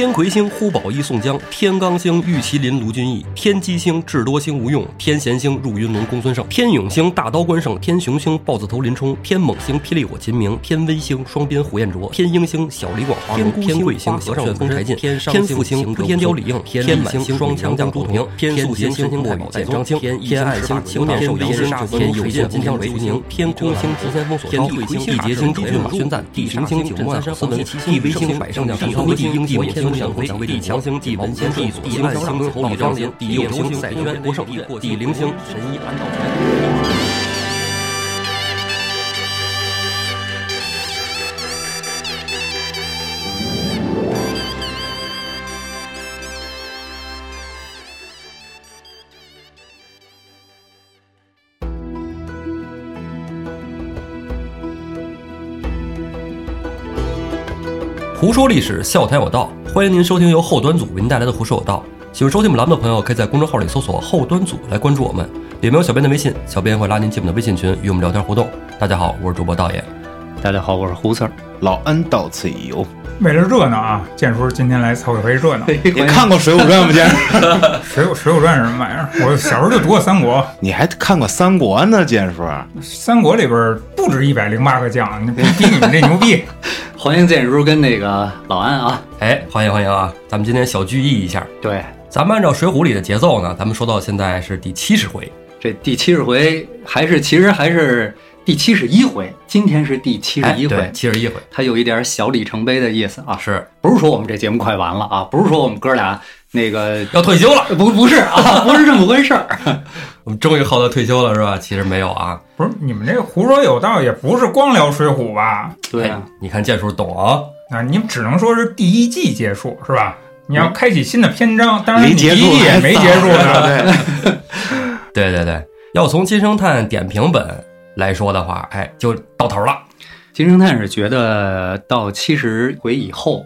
天魁星呼保义宋江，天罡星玉麒麟卢俊义，天机星智多星吴用，天贤星入云龙公孙胜，天永星大刀关胜，天雄星豹子头林冲，天猛星霹雳火秦明，天威星双鞭胡彦卓，天鹰星小李广花荣，天贵星小旋风柴进，天上父星天雕李应，天满星双强将朱仝，天素星星莫宝剑张青，天爱星青面兽杨师，天右星金枪雷徐宁，天空星急先锋索超，天地劫星朱俊马宣赞，地神星九牧山斯文，地威星百胜将地合地鹰地火天祥回，地强星地文先地地暗星侯李张林，地右星赛轩郭胜，地灵星神医安道全。胡说历史，笑谈有道，欢迎您收听由后端组为您带来的《胡说有道》。喜欢收听我们栏目的朋友，可以在公众号里搜索“后端组”来关注我们，里面有小编的微信，小编会拉您进我们的微信群，与我们聊天互动。大家好，我是主播道爷。大家好，我是胡四儿。老安到此一游。为了热闹啊，建叔今天来凑一回热闹。你看过《水浒传》吗？建叔，水浒水浒传是什么玩意儿？我小时候就读过三国，你还看过三国呢？建叔，三国里边不止一百零八个将，你比你们这牛逼。欢迎建叔跟那个老安啊。哎，欢迎欢迎啊！咱们今天小聚义一下。对，咱们按照《水浒》里的节奏呢，咱们说到现在是第七十回。这第七十回还是其实还是第七十一回，今天是第七十一回，哎七十一回它有一点小里程碑的意思啊。是不是说我们这节目快完了啊？不是说我们哥俩那个要退休了，不不是啊，不是这么回事儿。我们终于耗到退休了是吧？其实没有啊。不是你们这胡说有道，也不是光聊水浒吧？对啊，哎你看剑叔懂啊。啊，你们只能说是第一季结束是吧？你要开启新的篇章，当然第一季也没结束呢。对，对对对，要从金圣叹点评本来说的话，哎，就到头了。金圣叹是觉得到七十回以后，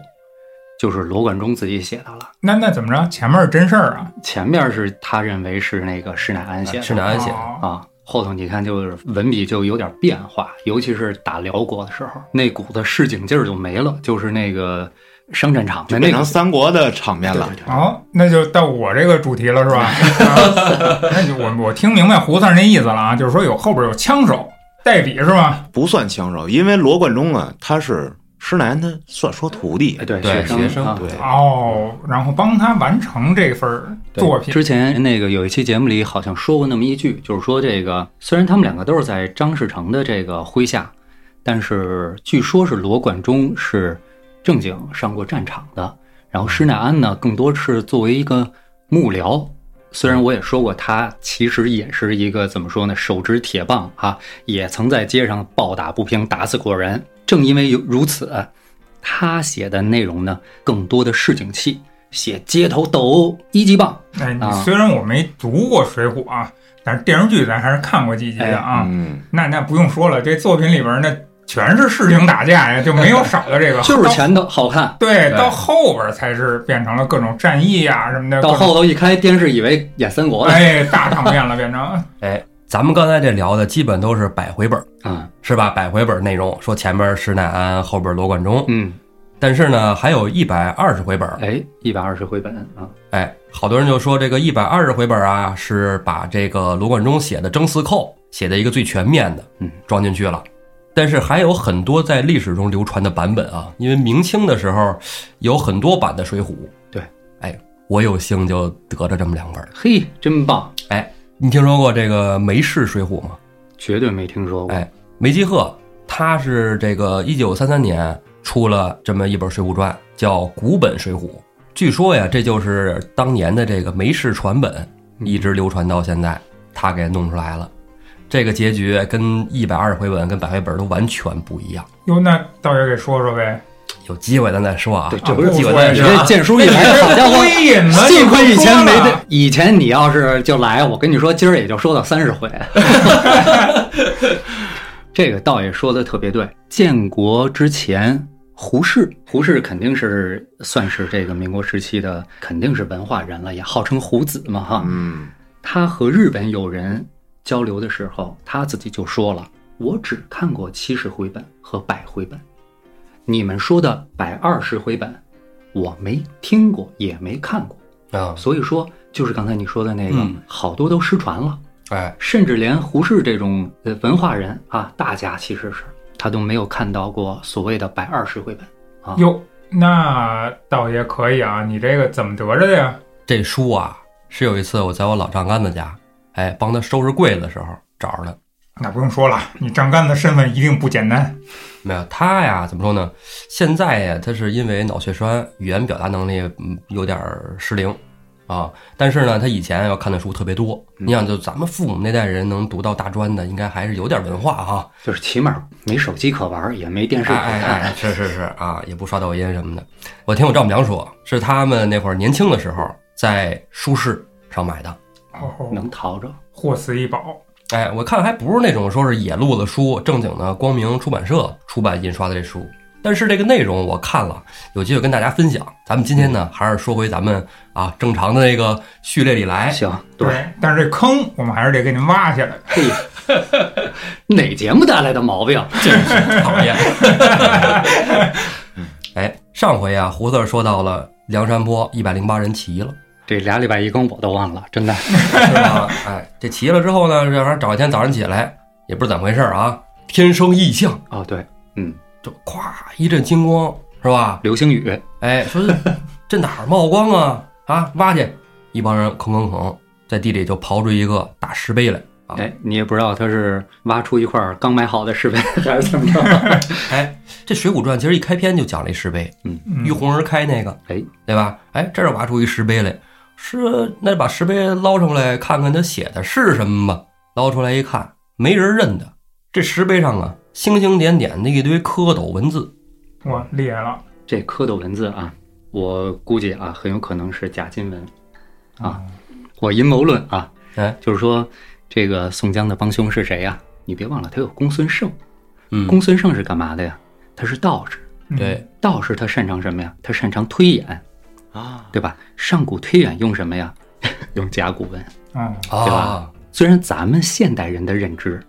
就是罗贯中自己写的了。那那怎么着？前面是真事儿啊？前面是他认为是那个施耐庵写的，施耐庵写的哦啊，后头你看就是文笔就有点变化，尤其是打辽国的时候，那股子市井劲儿就没了，就是那个上战场的那个就变成三国的场面了。哦，那就到我这个主题了，是吧？啊 那就我我听明白胡三那意思了啊，就是说有后边有枪手代笔是吧？不算枪手，因为罗贯中啊，他是施耐庵他算说徒弟哎，对对学生学生啊对哦，然后帮他完成这份作品。之前那个有一期节目里好像说过那么一句，就是说这个虽然他们两个都是在张士诚的这个麾下，但是据说是罗贯中是正经上过战场的，然后施耐庵呢更多是作为一个幕僚。虽然我也说过，他其实也是一个怎么说呢，手执铁棒啊，也曾在街上暴打不平，打死过人。正因为有如此，他写的内容呢，更多的市井气，写街头斗殴、一级棒，哎，虽然我没读过《水浒》啊，但是电视剧咱还是看过几集的啊。嗯，那那不用说了，这作品里边那全是市井打架呀，就没有少的这个。就是前头好看，对，到后边才是变成了各种战役呀、什么的。到后头一开电视，以为演三国了。哎，大场面了，变成。哎，咱们刚才这聊的基本都是百回本，嗯是吧？百回本内容，说前边施耐庵，后边罗贯中，嗯，但是呢，还有一百二十回本。哎，一百二十回本啊，哎，好多人就说这个一百二十回本啊，是把这个罗贯中写的《征四寇》写的一个最全面的，嗯，装进去了。但是还有很多在历史中流传的版本啊，因为明清的时候有很多版的《水浒》。对，哎，我有幸就得着这么两本。嘿，真棒，哎，你听说过这个梅氏《水浒》吗？绝对没听说过。哎梅基鹤他是这个一九三三年出了这么一本《水浒传》，叫《古本水浒》。据说呀，这就是当年的这个梅氏传本，一直流传到现在，他给弄出来了。这个结局跟一百二十回本跟百回本都完全不一样。哟，那道爷给说说呗。有机会咱再说啊。对，这不是啊机会这剑书一来，好家伙，幸亏以前没以前你要是就来，我跟你说，今儿也就说到三十回。这个倒也说的特别对。建国之前，胡适，胡适肯定是算是这个民国时期的，肯定是文化人了，也号称胡子嘛哈。嗯，他和日本友人交流的时候，他自己就说了：“我只看过七十回本和百回本，你们说的百二十回本，我没听过，也没看过。啊，所以说，就是刚才你说的那个，嗯好多都失传了，哎，甚至连胡适这种呃文化人啊，大家其实是他都没有看到过所谓的百二十回本啊。哟，那倒也可以啊。你这个怎么得着的呀？这书啊，是有一次我在我老丈干子家，哎，帮他收拾柜子的时候找着的。那不用说了，你丈干的身份一定不简单。没有他呀，怎么说呢？现在呀，他是因为脑血栓，语言表达能力嗯有点儿失灵啊。但是呢，他以前要看的书特别多。你想，就咱们父母那代人能读到大专的，应该还是有点文化哈。就是起码没手机可玩，也没电视可哎哎看。哎，是是是啊，也不刷抖音什么的。我听我丈母娘说，是他们那会儿年轻的时候在书市上买的。哦，能淘着。获此一宝。哎，我看还不是那种说是野路子书，正经的光明出版社出版印刷的这书。但是这个内容我看了，有机会跟大家分享。咱们今天呢，还是说回咱们啊正常的那个序列里来。行，对，对，但是这坑我们还是得给您挖下来。嘿，哪节目带来的毛病？真是讨厌。哎，上回啊，胡子说到了梁山泊一百零八人齐了，这俩礼拜一更我都忘了，真的。是吧？哎，这齐了之后呢，这玩意儿找一天早上起来，也不知道怎么回事啊，天生异象，哦，对，嗯，就咵一阵金光，是吧？流星雨，哎，说 这哪儿冒光啊？啊，挖去！一帮人吭吭吭，在地里就刨出一个大石碑来啊！哎，你也不知道他是挖出一块刚买好的石碑，还是怎么着？哎，这《水浒传》其实一开篇就讲了一石碑，嗯玉红儿开那个，哎，对吧？哎，这儿挖出一石碑来，是那把石碑捞出来看看他写的是什么吧。捞出来一看，没人认得。这石碑上啊，星星点点的一堆蝌蚪文字。哇，厉害了！这蝌蚪文字啊，我估计啊，很有可能是假金文啊。我阴谋论啊，哎，就是说这个宋江的帮凶是谁呀、你别忘了，他有公孙胜。嗯，公孙胜是干嘛的呀？他是道士。嗯，对，道士他擅长什么呀？他擅长推演，啊，对吧？上古推演用什么呀？用甲骨文。嗯，对吧啊，虽然咱们现代人的认知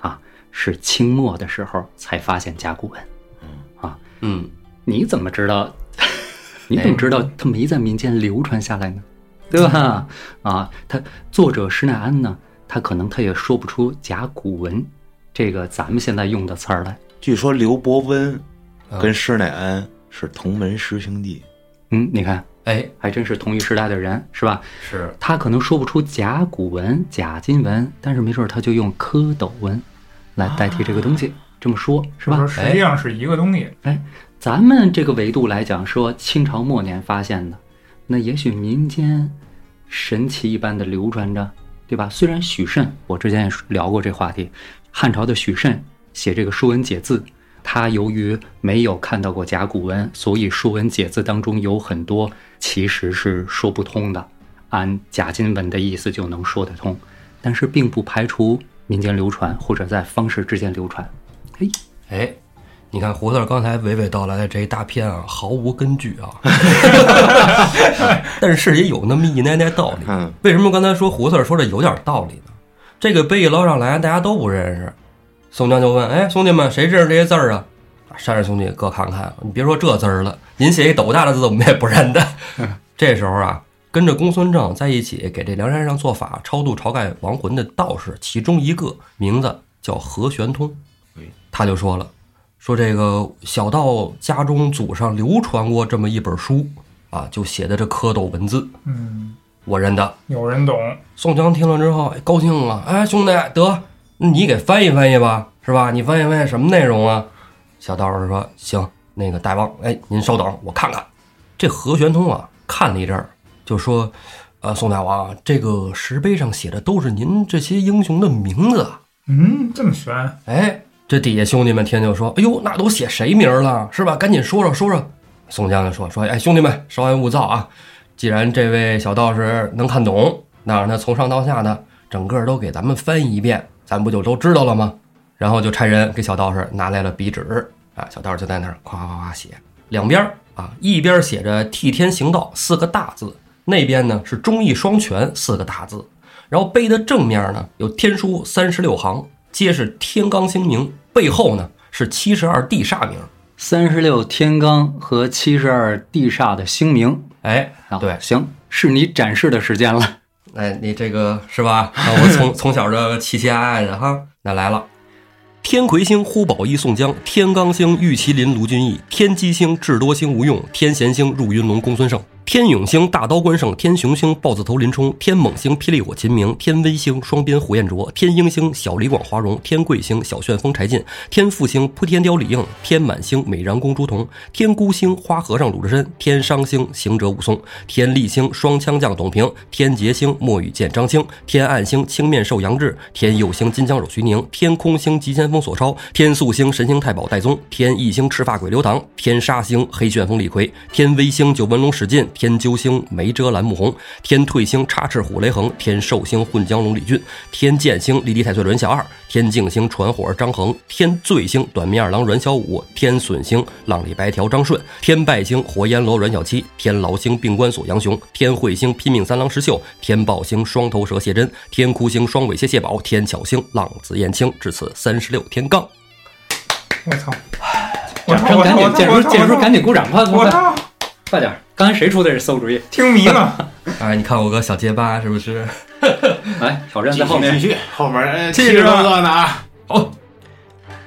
啊是清末的时候才发现甲骨文，嗯，你怎么知道？你怎么知道它没在民间流传下来呢？对吧？啊，他作者施耐庵呢，他可能他也说不出甲骨文这个咱们现在用的词儿来。据说刘伯温嗯跟施耐庵是同门师兄弟，嗯，你看，哎，还真是同一时代的人，是吧？是，他可能说不出甲骨文、甲金文，但是没准儿他就用蝌蚪文来代替这个东西，这么说，是吧？实际上是一个东西。哎咱们这个维度来讲，说清朝末年发现的，那也许民间神奇一般的流传着，对吧？虽然许慎，我之前也聊过这话题，汉朝的许慎写这个《说文解字》，他由于没有看到过甲骨文，所以《说文解字》当中有很多其实是说不通的，按甲金文的意思就能说得通，但是并不排除民间流传或者在方士之间流传。哎，你看胡子刚才娓娓道来的这一大片啊，毫无根据啊，但是也有那么一奶奶道理。嗯，为什么刚才说胡四说的有点道理呢？这个碑一捞上来，大家都不认识。宋江就问：“哎，兄弟们，谁认识这些字儿啊？”山上兄弟各看看，你别说这字儿了，您写一斗大的字，我们也不认得。这时候啊，跟着公孙正在一起给这梁山上做法超度晁盖亡魂的道士，其中一个名字叫何玄通，他就说了，说这个小道家中祖上流传过这么一本书啊，就写的这蝌蚪文字，嗯，我认得。有人懂。宋江听了之后，哎，高兴了，哎，兄弟，得那你给翻译翻译吧，是吧？你翻译翻译什么内容啊？小道士说：“行，那个大王，哎，您稍等，我看看。”这何玄通啊，看了一阵儿，就说：“呃，宋大王，这个石碑上写的都是您这些英雄的名字啊。嗯，这么悬。哎，这底下兄弟们听就说：“哎呦，那都写谁名了，是吧？赶紧说说说说。”宋江就说：“说，哎，兄弟们，稍安勿躁啊！既然这位小道士能看懂，那让他从上到下呢，整个都给咱们翻译一遍，咱不就都知道了吗？”然后就差人给小道士拿来了笔纸啊，小道士就在那儿夸夸夸写，两边儿啊，一边写着“替天行道”四个大字，那边呢是“忠义双全”四个大字。然后碑的正面呢有天书三十六行，皆是天罡星名；背后呢是七十二地煞名。三十六天罡和七十二地煞的星名。哎，啊，对行，是你展示的时间了。哎，你这个是吧？啊，我从 从小这期期爱爱的哈，那来了。天魁星呼保义宋江，天罡星玉麒麟卢俊义，天机星智多星吴用，天闲星入云龙公孙胜，天永星大刀关胜，天雄星豹子头林冲，天猛星霹雳火秦明，天威星双鞭胡彦卓，天鹰星小李广华容，天贵星小旋风柴进，天复星扑天雕李应，天满星美髯公朱仝，天孤星花和尚鲁智深，天商星行者武松，天力星双枪将董平，天劫星墨雨剑张青，天暗星青面兽杨志，天佑星金枪手徐宁，天空星急先锋索超，天宿星神星太保戴宗，天翼星赤发鬼刘唐，天杀星黑旋风李逵，天威星九纹龙史进，天鸠星梅遮拦穆弘，天退星插翅虎雷横，天寿星混江龙李俊，天剑星立地太岁阮小二，天镜星传火张衡，天醉星短命二郎阮小五，天损星浪里白条张顺，天败星火焰罗阮小七，天牢星病关锁杨雄，天彗星拼命三郎石秀，天暴星双头蛇谢真，天哭星双尾蝎谢宝，天巧星浪子燕青。至此三十六天罡。我操！掌声赶紧，我操！建叔，我操！建叔赶紧鼓掌，快快快，快点！刚才谁出的是馊主意？听迷了。哎，你看我个小结巴是不是？来，挑战在后面继。续，后面呃继续七十多个呢啊！好。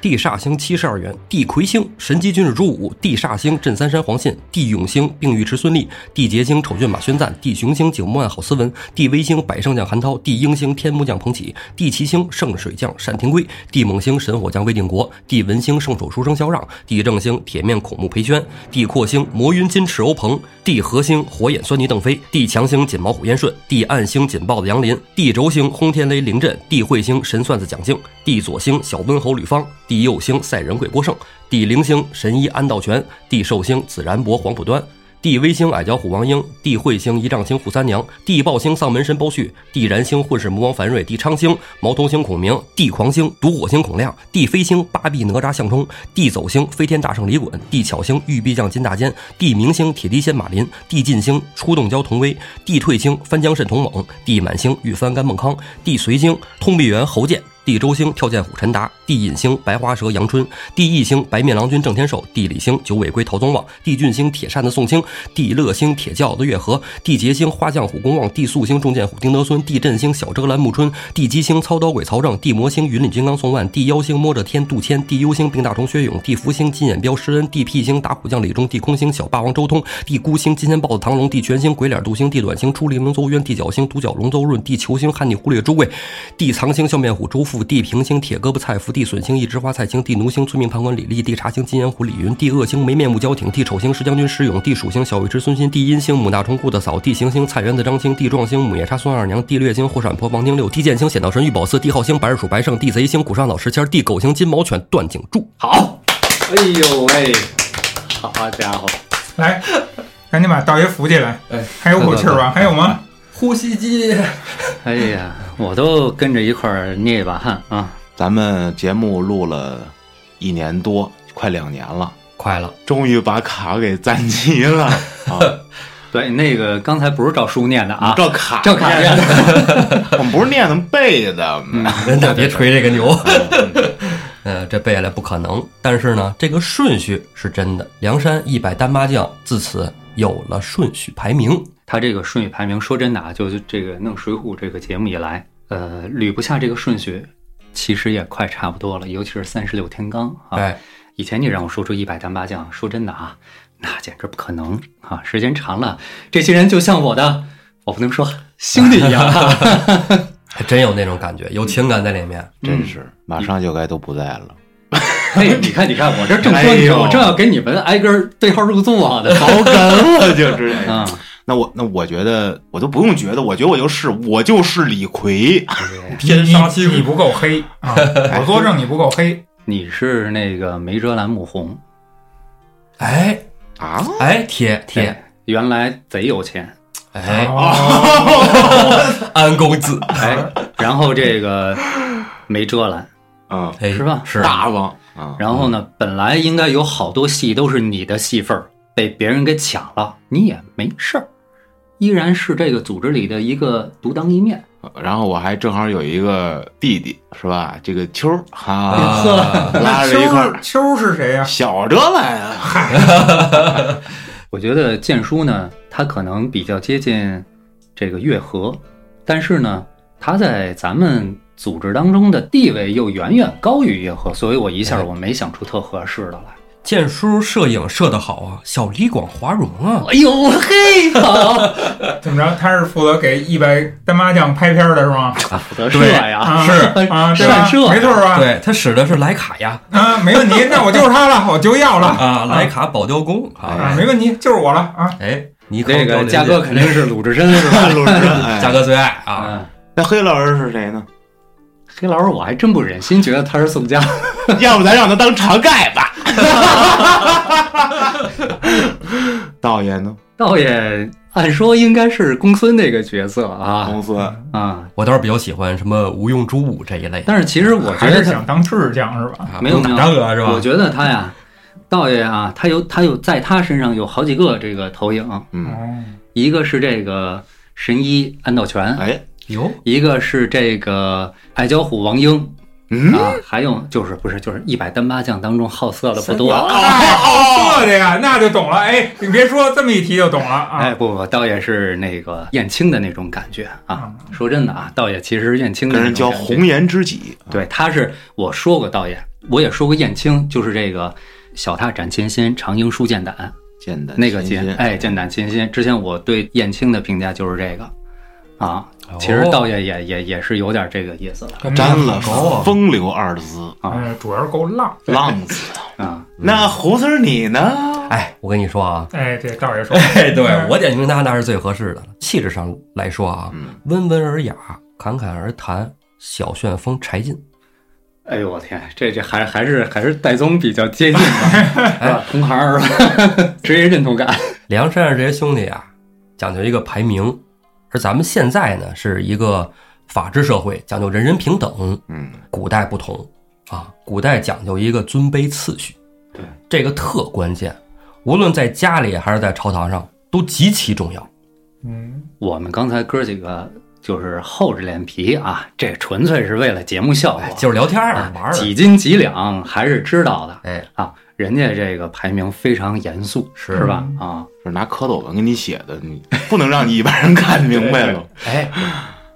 地煞星七十二元，地魁星神机军事朱武，地煞星镇三山黄信，地永星并尉迟孙立，地劫星丑郡马宣赞，地雄星景木案郝思文，地威星百胜将韩涛，地英星天木将彭启，地奇星圣水将单廷圭，地猛星神火将魏定国，地文星圣手书生萧让，地正星铁面孔目裴宣，地阔星魔云金翅欧鹏，地合星火眼酸泥邓飞，地强星锦毛虎燕顺，地暗星锦豹子杨林，地轴星轰天雷凌震，地彗星神算子蒋敬，地左星小温侯吕方，地右星赛人贵郭胜，地灵星神医安道全，地寿星紫然伯黄浦端。地威星矮脚虎王英，地彗星一丈星扈三娘，地豹星丧门神包旭，地燃星混世魔王樊瑞，地昌星毛头星孔明，地狂星毒火星孔亮，地飞星八臂哪吒项冲，地走星飞天大圣李衮，地巧星玉臂将金大坚，地明星铁笛仙马林，地进星出洞蛟童威，地退星翻江蜃童猛，地满星玉翻干孟康，地随星通臂猿侯健。地周星跳涧虎陈达，地隐星白花蛇杨春，地异星白面郎君郑天寿，地理星九尾龟陶宗旺，地俊星铁扇子宋清，地乐星铁轿子月和，地劫星花将虎公望，地宿星重剑虎丁德孙，地震星小遮拦木春，地基星操刀鬼曹正，地魔星云里金刚宋万，地妖星摸着天杜迁，地幽星病大虫薛勇，地福星金眼彪施恩，地辟星打虎将李忠，地空星小霸王周通，地孤星金钱豹子唐龙，地全星鬼脸杜兴，地短星出力龙邹渊，地角星独角龙邹润，地球星汉逆忽略朱贵，地藏星笑面虎周富，地平星铁胳膊蔡福，地损星一枝花蔡星，地奴星村民判官李立，地茶星金眼虎李云，地恶星没面目交挺，地丑星石将军石勇，地鼠星小尉迟孙新，地阴星母大虫顾的嫂，地行星菜园子张青，地壮星母夜叉孙二娘，地略星霍闪婆王丁六，地剑星显道神玉宝四，地浩星白日鼠白胜，地贼星古上老石谦，地狗星金毛犬段景柱。好，哎呦喂，好家伙，来，赶紧把道爷扶起来。哎，还有口气儿吧？还有吗？呼吸机。哎呀，我都跟着一块儿捏一把汗啊！咱们节目录了一年多，快两年了，快了，终于把卡给攒齐了 啊！对，那个刚才不是照书念的啊，照卡照卡念的。我们不是念的背的，嗯那别吹这个牛。呃，这背下来不可能，但是呢，这个顺序是真的。梁山一百单八将自此有了顺序排名。他这个顺序排名，说真的啊，就是这个弄《水浒》这个节目以来，呃，捋不下这个顺序，其实也快差不多了。尤其是三十六天罡啊，哎，以前你让我说出一百单八将，说真的啊，那简直不可能啊！时间长了，这些人就像我的，我不能说兄弟一样啊。还真有那种感觉，有情感在里面。真是马上就该都不在了。哎，你看，你看，我这正说你，哎我正要给你们挨个儿对号入座啊的。好梗了，就是。啊，那我那我觉得我都不用觉得，我觉得我就是我就是李逵，天杀星你你不够黑 啊！我作证你不够黑。你是那个梅遮拦穆弘，哎啊，哎，铁铁，原来贼有钱，哎，哦，安公子，哎，然后这个梅遮拦，嗯，哎，是吧是大方啊，然后呢，本来应该有好多戏都是你的戏份儿，被别人给抢了，你也没事儿，依然是这个组织里的一个独当一面。然后我还正好有一个弟弟，是吧？这个秋儿哈，啊 拉着一块儿秋儿是谁呀？小哲来啊。我觉得剑叔呢，他可能比较接近这个月和，但是呢，他在咱们组织当中的地位又远远高于月和，所以我一下我没想出特合适的来。剑叔摄影摄得好啊，小李广华容啊，哎呦嘿，好，怎么着？他是负责给一百单麻将拍片的是吗？负责摄呀，啊，是啊，对吧没错吧？对他使的是徕卡呀，啊，没问题，那我就是他了，我就要了啊，徕卡保雕工啊，啊，没问题，就是我了啊。哎，你这个嘉哥肯定是鲁智深 是吧？鲁智深，哎嘉哥最爱啊，嗯，那黑老师是谁呢？黑老师我还真不忍心觉得他是宋江，要不咱让他当晁盖吧？道爷呢？道爷按说应该是公孙那个角色啊。公孙啊，我倒是比较喜欢什么吴用朱武这一类但是其实我觉得他想当智将是吧？啊，没有不用打仗啊是吧？我觉得他呀，道爷啊，他有他有在他身上有好几个这个投影，嗯，哦，一个是这个神医安道全，哎，哟，一个是这个爱交虎王英嗯，啊，还用就是不是就是一百单八将当中好色的不多。哎，好色的呀，那就懂了。哎，你别说这么一提就懂了啊。哎，不不，倒也是那个燕青的那种感觉啊。说真的啊，倒也其实燕青的跟人交那种感觉红颜知己，对，他是我说过倒也，我也说过燕青，就是这个小踏斩前心，长缨书剑胆剑胆那个，剑哎，剑胆琴心。之前我对燕青的评价就是这个啊，哦其实倒也也也也是有点这个意思了跟沾了风流二字，啊哎，主要是够浪。浪子。啊。那胡子你呢？哎，我跟你说啊，哎，这道爷说，哎，对嗯我点评他那是最合适的了。气质上来说啊，嗯温文尔雅，侃侃而谈，小旋风柴进。哎呦我天，这这还还是还是戴宗比较接近吧？同行儿是吧？职业认同感。梁山上这些兄弟啊，讲究一个排名，而咱们现在呢是一个法治社会，讲究人人平等。嗯，古代不同啊，古代讲究一个尊卑次序，对，这个特关键，无论在家里还是在朝堂上，都极其重要。嗯，我们刚才哥几个就是厚着脸皮啊，这纯粹是为了节目效果，哎，就是聊天儿啊玩儿几斤几两还是知道的哎，啊。人家这个排名非常严肃，是。是吧？啊，是拿蝌蚪文给你写的，你不能让你一般人 看明白了。哎，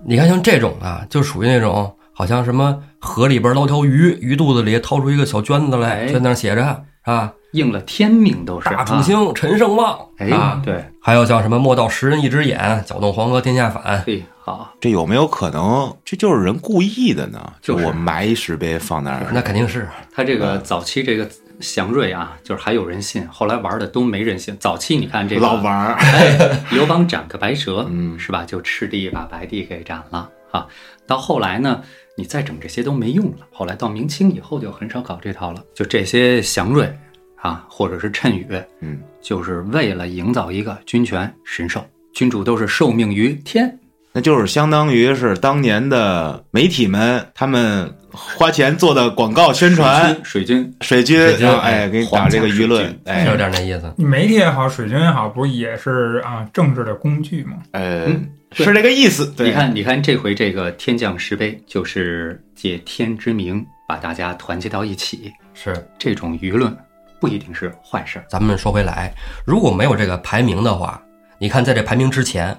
你看像这种啊，就属于那种好像什么河里边捞条鱼，鱼肚子里掏出一个小卷子来，哎在那写着啊，应了天命都是大楚啊兴，陈胜旺哎啊，，对，还有像什么莫道十人一只眼，搅动黄河天下反，对，好，这有没有可能，这就是人故意的呢？就是我埋一石碑放那儿，那肯定是他这个早期这个祥瑞啊，就是还有人信，后来玩的都没人信。早期你看这个老玩儿。哎，刘邦斩个白蛇，嗯是吧？就赤帝把白帝给斩了啊。到后来呢，你再整这些都没用了。后来到明清以后就很少搞这套了，就这些祥瑞啊，或者是谶语，嗯，就是为了营造一个君权神授，君主都是受命于天。那就是相当于是当年的媒体们，他们花钱做的广告宣传，水军，水军水军哎，给你打这个舆论，是有哎点那意思。你媒体也好，水军也好，不也是啊政治的工具吗？呃嗯，是这个意思。对你看，你看这回这个天降石碑，就是借天之名把大家团结到一起，是，这种舆论不一定是坏事儿。咱们说回来，如果没有这个排名的话，你看在这排名之前，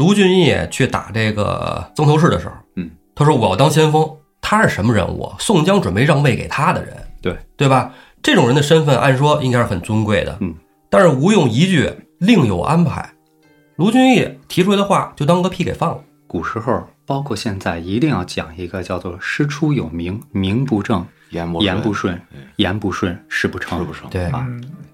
卢俊义去打这个曾头市的时候，嗯，他说我要当先锋，他是什么人物啊？宋江准备让位给他的人，对对吧？这种人的身份，按说应该是很尊贵的，嗯，但是吴用一句另有安排，卢俊义提出来的话就当个屁给放了。古时候，包括现在，一定要讲一个叫做“师出有名，名不正；言不言不顺顺，言不顺，事不成事。不成？对，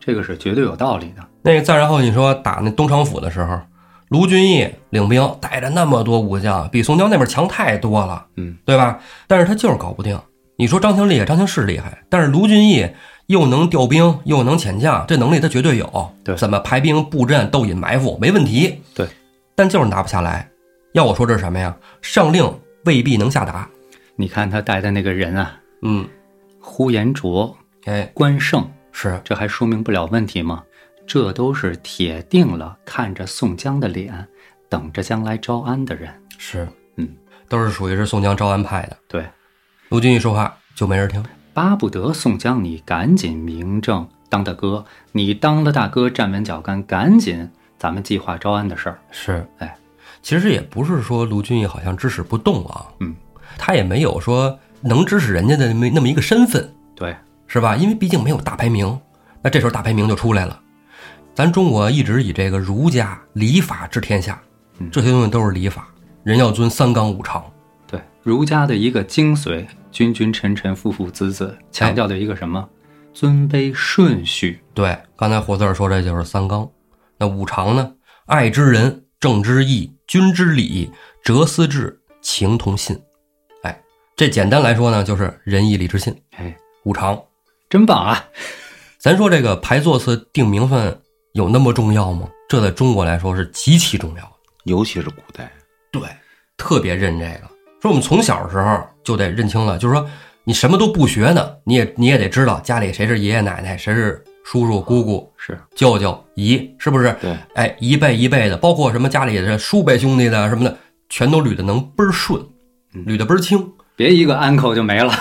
这个是绝对有道理的。那个再然后你说打那东厂府的时候，卢俊义领兵带着那么多武将，比宋江那边强太多了，嗯，对吧？但是他就是搞不定。你说张清厉害，张清是厉害，但是卢俊义又能调兵，又能遣将，这能力他绝对有。对怎么排兵布阵、斗引埋伏没问题。对，但就是拿不下来。要我说这是什么呀？上令未必能下达。你看他带的那个人啊，嗯，呼延灼、哎，关胜，是这还说明不了问题吗？这都是铁定了看着宋江的脸，等着将来招安的人。是，嗯，都是属于是宋江招安派的。对，卢俊义说话就没人听。巴不得宋江你赶紧明正当大哥，你当了大哥站稳脚跟，赶紧咱们计划招安的事儿。是，哎，其实也不是说卢俊义好像指使不动啊，嗯，他也没有说能指使人家的那么那么一个身份，对，是吧？因为毕竟没有大排名，那这时候大排名就出来了。咱中国一直以这个儒家礼法治天下，嗯这些东西都是礼法，人要遵三纲五常。对，儒家的一个精髓，君君臣臣父父子子，强调的一个什么？尊卑顺序。对，刚才胡四儿说这就是三纲。那五常呢？爱之仁，正之义，君之礼，哲思治，情同信。哎，这简单来说呢，就是仁义礼智信哎，五常。真棒啊！咱说这个排座次定名分有那么重要吗？这在中国来说是极其重要的。尤其是古代，对，特别认这个。说我们从小的时候就得认清了，就是说你什么都不学呢，你也你也得知道家里谁是爷爷奶奶，谁是叔叔姑姑、是，舅舅、姨，是不是？对，哎，一辈一辈的，包括什么家里的叔辈兄弟的什么的，全都捋的能倍儿顺，捋的倍儿清。别一个 uncle 就没了。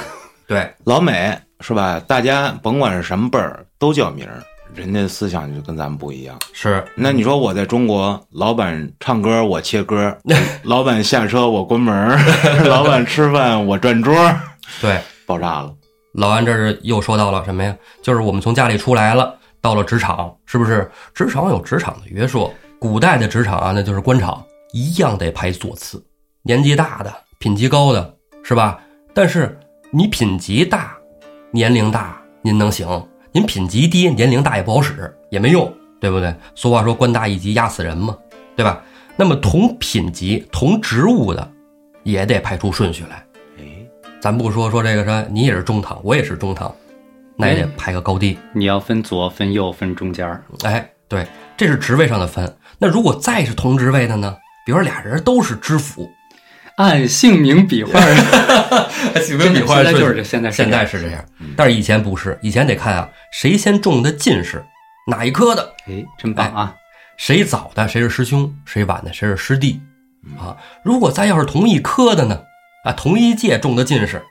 对，老美是吧？大家甭管是什么辈儿，都叫名儿，人家思想就跟咱们不一样。是那你说我在中国，老板唱歌 我切歌，老板下车我关门，老板吃饭我转桌，对。爆炸了。老安这是又说到了什么呀？就是我们从家里出来了，到了职场，是不是？职场有职场的约束，古代的职场啊，那就是官场，一样得排座次。年纪大的、品级高的，是吧？但是你品级大，年龄大，您能行；您品级低，年龄大也不好使，也没用，对不对？俗话说“官大一级压死人”嘛，对吧？那么同品级、同职务的，也得排出顺序来。哎，咱不说说这个说你也是中堂，我也是中堂，那也得排个高低。你要分左分右分中间儿，哎，对，这是职位上的分。那如果再是同职位的呢？比如说俩人都是知府，按姓名笔画儿。姓名笔画现在就是这现在是现在是这样，但是以前不是，以前得看啊，谁先中的进士，哪一科的，哎，真棒啊！谁早的谁是师兄，谁晚的谁是师弟，啊，如果咱要是同一科的呢，啊，同一届中的进士，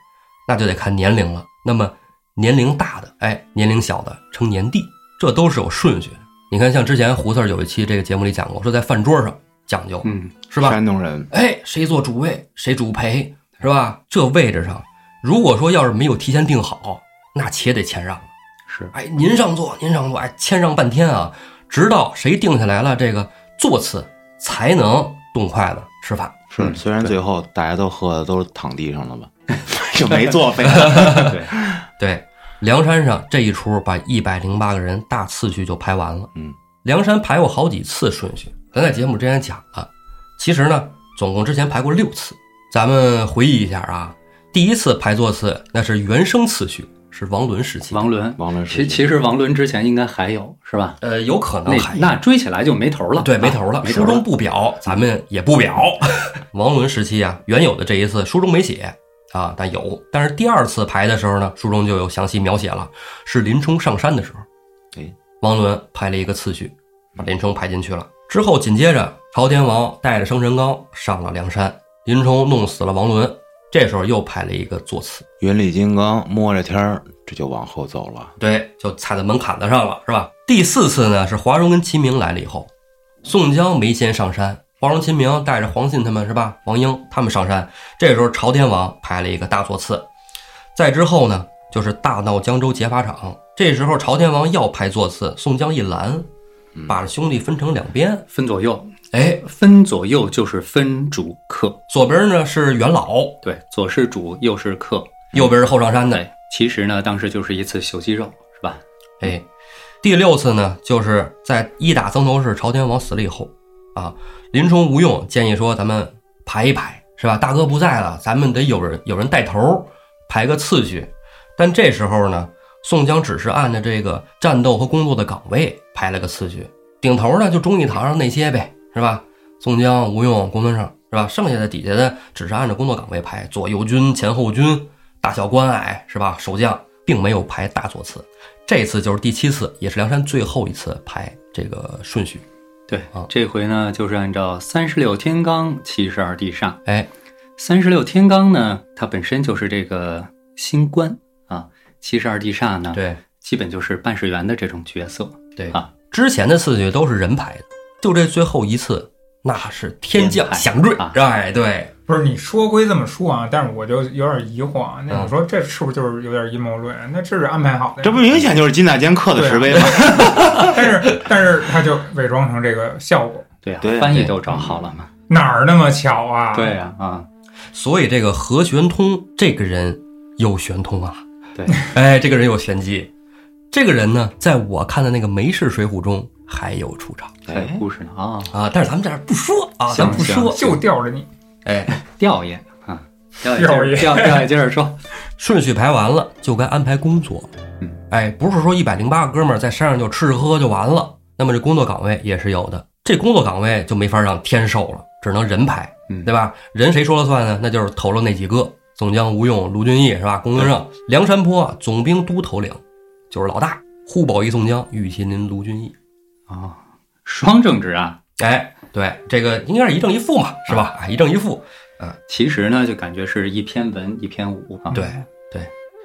那就得看年龄了。那么年龄大的，哎，年龄小的称年弟，这都是有顺序的。你看，像之前胡四儿有一期这个节目里讲过，说在饭桌上讲究，嗯，是吧？山东人，哎，谁做主位，谁主陪，是吧？这位置上，如果说要是没有提前定好，那且得谦让。是哎，您上座，您上座，哎，谦让半天啊，直到谁定下来了这个座次，才能动筷子吃饭。是嗯虽然最后大家都喝的都是躺地上了吧，就没坐飞。对，对，梁山上这一出把一百零八个人大次序就排完了。嗯，梁山排过好几次顺序，咱在节目之前讲了。其实呢，总共之前排过六次。咱们回忆一下啊，第一次排座次那是原生次序，是王伦时期。王伦，王伦时期其其实王伦之前应该还有是吧？呃，有可能那还那追起来就没头了，对，没啊头了。没头了。书中不表，咱们也不表。王伦时期啊，原有的这一次书中没写啊，但有。但是第二次排的时候呢，书中就有详细描写了，是林冲上山的时候，哎，王伦排了一个次序，把林冲排进去了。之后紧接着，朝天王带着生辰纲上了梁山，林冲弄死了王伦，这时候又派了一个座次，云里金刚摸着天儿，这就往后走了。对，就踩在门槛子上了，是吧？第四次呢，是华容跟齐明来了以后，宋江没先上山，华容、秦明带着黄信他们是吧？王英他们上山，这时候朝天王排了一个大座次，再之后呢，就是大闹江州劫法场，这时候朝天王要排座次，宋江一拦，把兄弟分成两边，分左右，哎，分左右就是分主客，左边呢是元老，对，左是主，右是客。右边是后上山的，其实呢，当时就是一次秀肌肉，是吧？哎，第六次呢，就是在一打曾头市朝天王死了以后，啊，林冲、吴用建议说，咱们排一排，是吧？大哥不在了，咱们得有人有人带头，排个次序。但这时候呢，宋江只是按照这个战斗和工作的岗位排了个次序，顶头呢就忠义堂上那些呗，是吧？宋江、吴用、公孙胜，是吧？剩下的底下的只是按照工作岗位排，左右军、前后军、大小关隘，是吧？守将并没有排大座次。这次就是第七次，也是梁山最后一次排这个顺序。对啊，这回呢就是按照三十六天罡，七十二地煞。哎，三十六天罡呢，它本身就是这个星官啊，七十二地煞呢，对基本就是办事员的这种角色。对啊，之前的次序都是人排的，就这最后一次，那是天降祥瑞啊，哎，对，不是你说归这么说啊，但是我就有点疑惑啊。那嗯你说这是不是就是有点阴谋论？那这是安排好的，这不明显就是金大坚刻的石碑吗？但是但是他就伪装成这个效果，对啊，对对翻译都找好了嘛。哪儿那么巧啊？对呀、啊，所以这个何玄通这个人有玄通啊，对，哎，这个人有玄机。这个人呢，在我看的那个《梅氏水浒》中还有出场还有故事呢啊，啊，但是咱们这儿不说啊，咱不说，就吊着你。哎，吊爷啊，吊吊爷吊吊爷接着说，顺序排完了，就该安排工作。嗯，哎，不是说一百零八个哥们儿在山上就吃喝喝就完了，那么这工作岗位也是有的。这工作岗位就没法让天授了，只能人排，嗯对吧？人谁说了算呢？那就是投了那几个：宋江、吴用、卢俊义是吧？公孙胜、梁山泊总兵都头领就是老大，呼保一、宋江、玉麒麟、卢俊义。啊，双正直啊。哎，对，这个应该是一正一负嘛，是吧？啊，一正一负。其实呢，就感觉是一篇文一篇武啊。对对，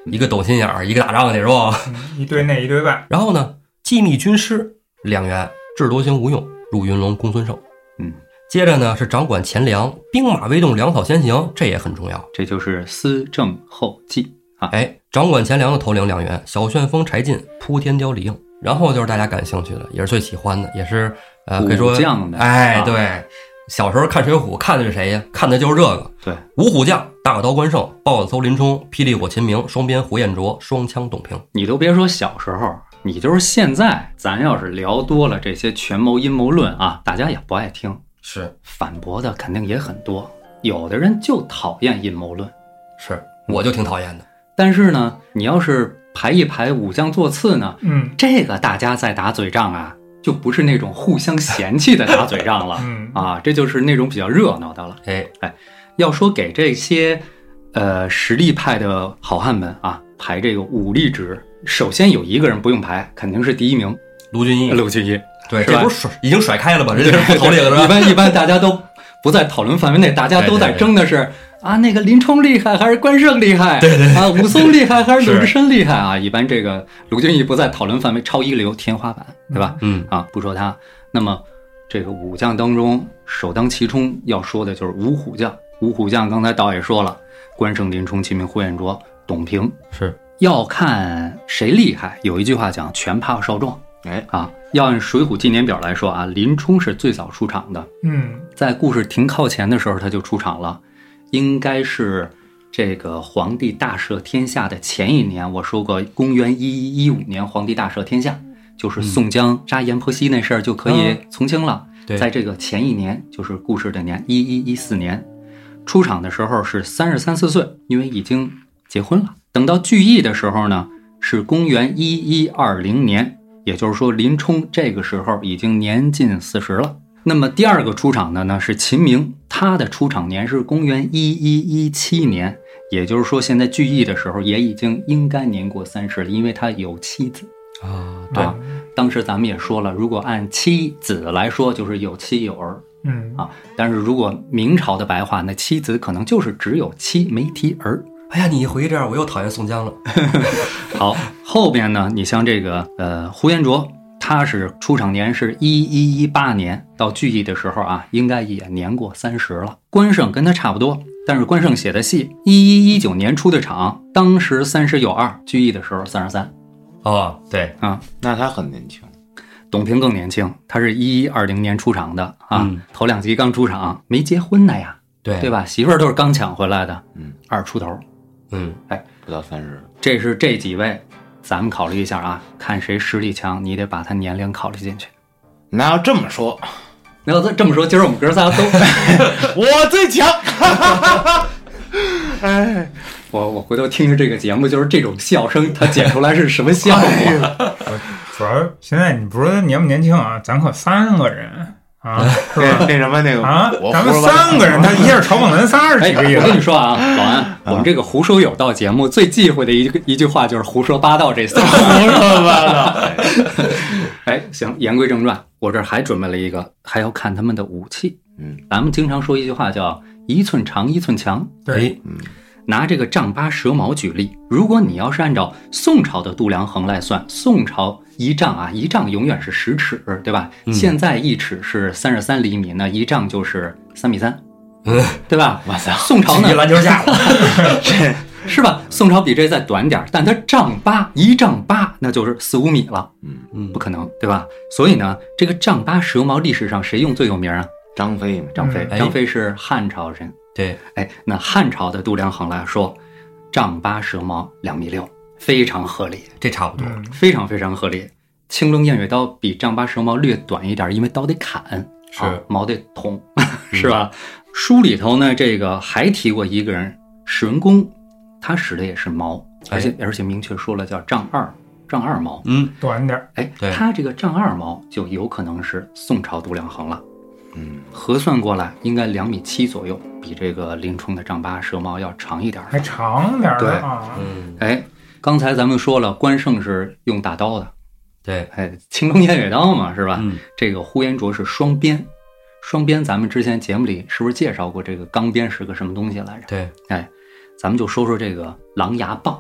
一个斗心眼儿，一个打仗去是吧？嗯一对内一对外，然后呢，机密军师两员，智多星吴用、入云龙公孙胜。嗯，接着呢是掌管钱粮，兵马未动，粮草先行，这也很重要。这就是思政后继啊。哎，掌管钱粮的头领两员，小旋风柴进、扑天雕李应。然后就是大家感兴趣的，也是最喜欢的，也是呃可以说武将的哎，啊对，小时候看《水浒》看的是谁呀？看的就是这个对，五虎将：大刀关胜、豹子头林冲、霹雳火秦明、双鞭火焰灼、双枪董平。你都别说小时候，你就是现在，咱要是聊多了这些权谋阴谋论啊，大家也不爱听，是反驳的肯定也很多。有的人就讨厌阴谋论，是，我就挺讨厌的。但是呢，你要是排一排武将座次呢，嗯这个大家在打嘴仗啊，就不是那种互相嫌弃的打嘴仗了 嗯啊，这就是那种比较热闹的了。哎哎，要说给这些呃实力派的好汉们啊排这个武力值，首先有一个人不用排，肯定是第一名，卢俊义，卢俊义。对，这不是甩已经甩开了吗？人家是不头领了是吧？一般一般大家都不在讨论范围内，大家都在争的是啊，那个林冲厉害还是关胜厉害？对对啊，武松厉害还是鲁智深厉害啊？一般这个鲁俊义不在讨论范围，超一流天花板，对吧？嗯，啊，不说他，那么这个武将当中首当其冲要说的就是五虎将。五虎将刚才导也说了，关胜、林冲、秦明、呼延灼、董平，是要看谁厉害。有一句话讲“拳怕少壮哎”，啊，要按《水浒纪年表》来说啊，林冲是最早出场的，嗯在故事停靠前的时候他就出场了，应该是这个皇帝大赦天下的前一年。我说过，公元一一一五年，皇帝大赦天下，就是宋江杀阎婆惜那事儿就可以从轻了。对在这个前一年，就是故事的年一一一四年，出场的时候是三十三四岁，因为已经结婚了。等到聚义的时候呢，是公元一一二零年，也就是说林冲这个时候已经年近四十了。那么第二个出场的呢是秦明，他的出场年是公元一一一七年，也就是说现在聚义的时候也已经应该年过三十了，因为他有妻子。啊，对，当时咱们也说了，如果按妻子来说，就是有妻有儿嗯啊。但是如果明朝的白话，那妻子可能就是只有妻没提儿。哎呀，你一回这样，我又讨厌宋江了。好，后边呢，你像这个呃呼延灼，他是出场年是一一一八年，到聚义的时候啊，应该也年过三十了。关胜跟他差不多，但是关胜写的戏，一一一九年出的场，当时三十有二，聚义的时候三十三哦，对，啊。那他很年轻，董平更年轻，他是一一二零年出场的啊，嗯头两集刚出场，没结婚的呀，对，对？吧？媳妇儿都是刚抢回来的，嗯，二出头。嗯，哎不到三十，这是这几位，咱们考虑一下啊，看谁实力强，你得把他年龄考虑进去。那要这么说，那要这这么说，今儿我们哥仨都 我最强。哎我我回头听听这个节目，就是这种笑声，他剪出来是什么效哎果？主要现在你不说年不年轻啊？咱可三个人啊，是那吧？那什么那个啊，我咱们三个人，他一下 嘲讽咱仨是哎，几个意思我跟你？说啊，老安，我们这个胡说有道节目最忌讳的一个一句话就是胡说八道这仨。胡说八道。哎，行，言归正传，我这儿还准备了一个，还要看他们的武器。嗯，咱们经常说一句话叫“一寸长一寸强。对，哎，拿这个丈八蛇矛举例，如果你要是按照宋朝的度量衡来算，宋朝一丈啊，一丈永远是十尺，对吧？嗯现在一尺是三十三厘米，那一丈就是三米三，嗯，对吧？哇塞，宋朝呢一，篮球架了，是吧？宋朝比这再短点儿，但它丈八一丈八，那就是四五米了，嗯嗯不，可能，对吧？所以呢，这个丈八蛇矛历史上谁用最有名啊？张飞嘛，张飞，张飞是汉朝人。对，哎，那汉朝的度量衡来说，丈八蛇矛两米六，非常合理，这差不多，嗯，非常非常合理。青龙偃月刀比丈八蛇矛略短一点，因为刀得砍，是啊矛得捅，是吧？书里头呢，这个还提过一个人，史文恭，他使的也是矛，而且、而且明确说了叫丈二，丈二矛。嗯，短点儿，哎对，他这个丈二矛就有可能是宋朝度量衡了。嗯，核算过来应该两米七左右，比这个林冲的丈八蛇矛要长一点。还长点儿对嗯，哎，刚才咱们说了，关胜是用大刀的，对，哎，青龙偃月刀嘛，是吧？嗯，这个呼延灼是双鞭，双鞭咱们之前节目里是不是介绍过这个钢鞭是个什么东西来着？对，哎，咱们就说说这个狼牙棒，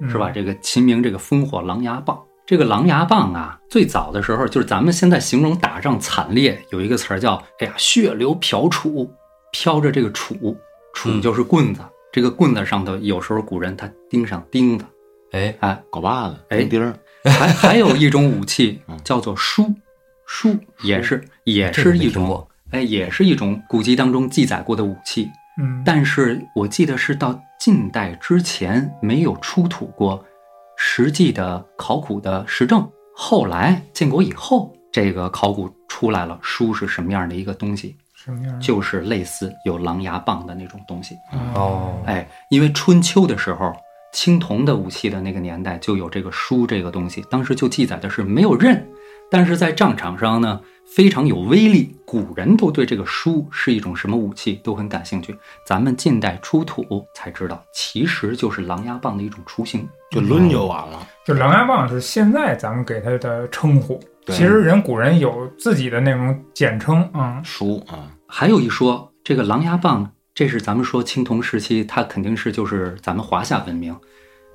嗯是吧？？这个秦明这个烽火狼牙棒，这个狼牙棒啊，最早的时候就是咱们现在形容打仗惨烈有一个词儿叫“哎呀血流瓢杵”，飘着这个杵，杵嗯。就是棍子，这个棍子上头有时候古人他钉上钉子，哎，哎，镐把子，哎钉钉儿，还还有一种武器 嗯。叫做书，书也是也是一种哎，也是一种古籍当中记载过的武器，嗯，但是我记得是到近代之前没有出土过实际的考古的实证。后来建国以后，这个考古出来了，书是什么样的一个东西？什么样？就是类似有狼牙棒的那种东西。哦，哎，因为春秋的时候，青铜的武器的那个年代就有这个书这个东西，当时就记载的是没有刃，但是在战场上呢非常有威力，古人都对这个书是一种什么武器都很感兴趣。咱们近代出土才知道，其实就是狼牙棒的一种雏形。就抡就完了。就狼牙棒是现在咱们给它的称呼，其实人古人有自己的那种简称嗯。书啊，还有一说，这个狼牙棒，这是咱们说青铜时期，它肯定是就是咱们华夏文明，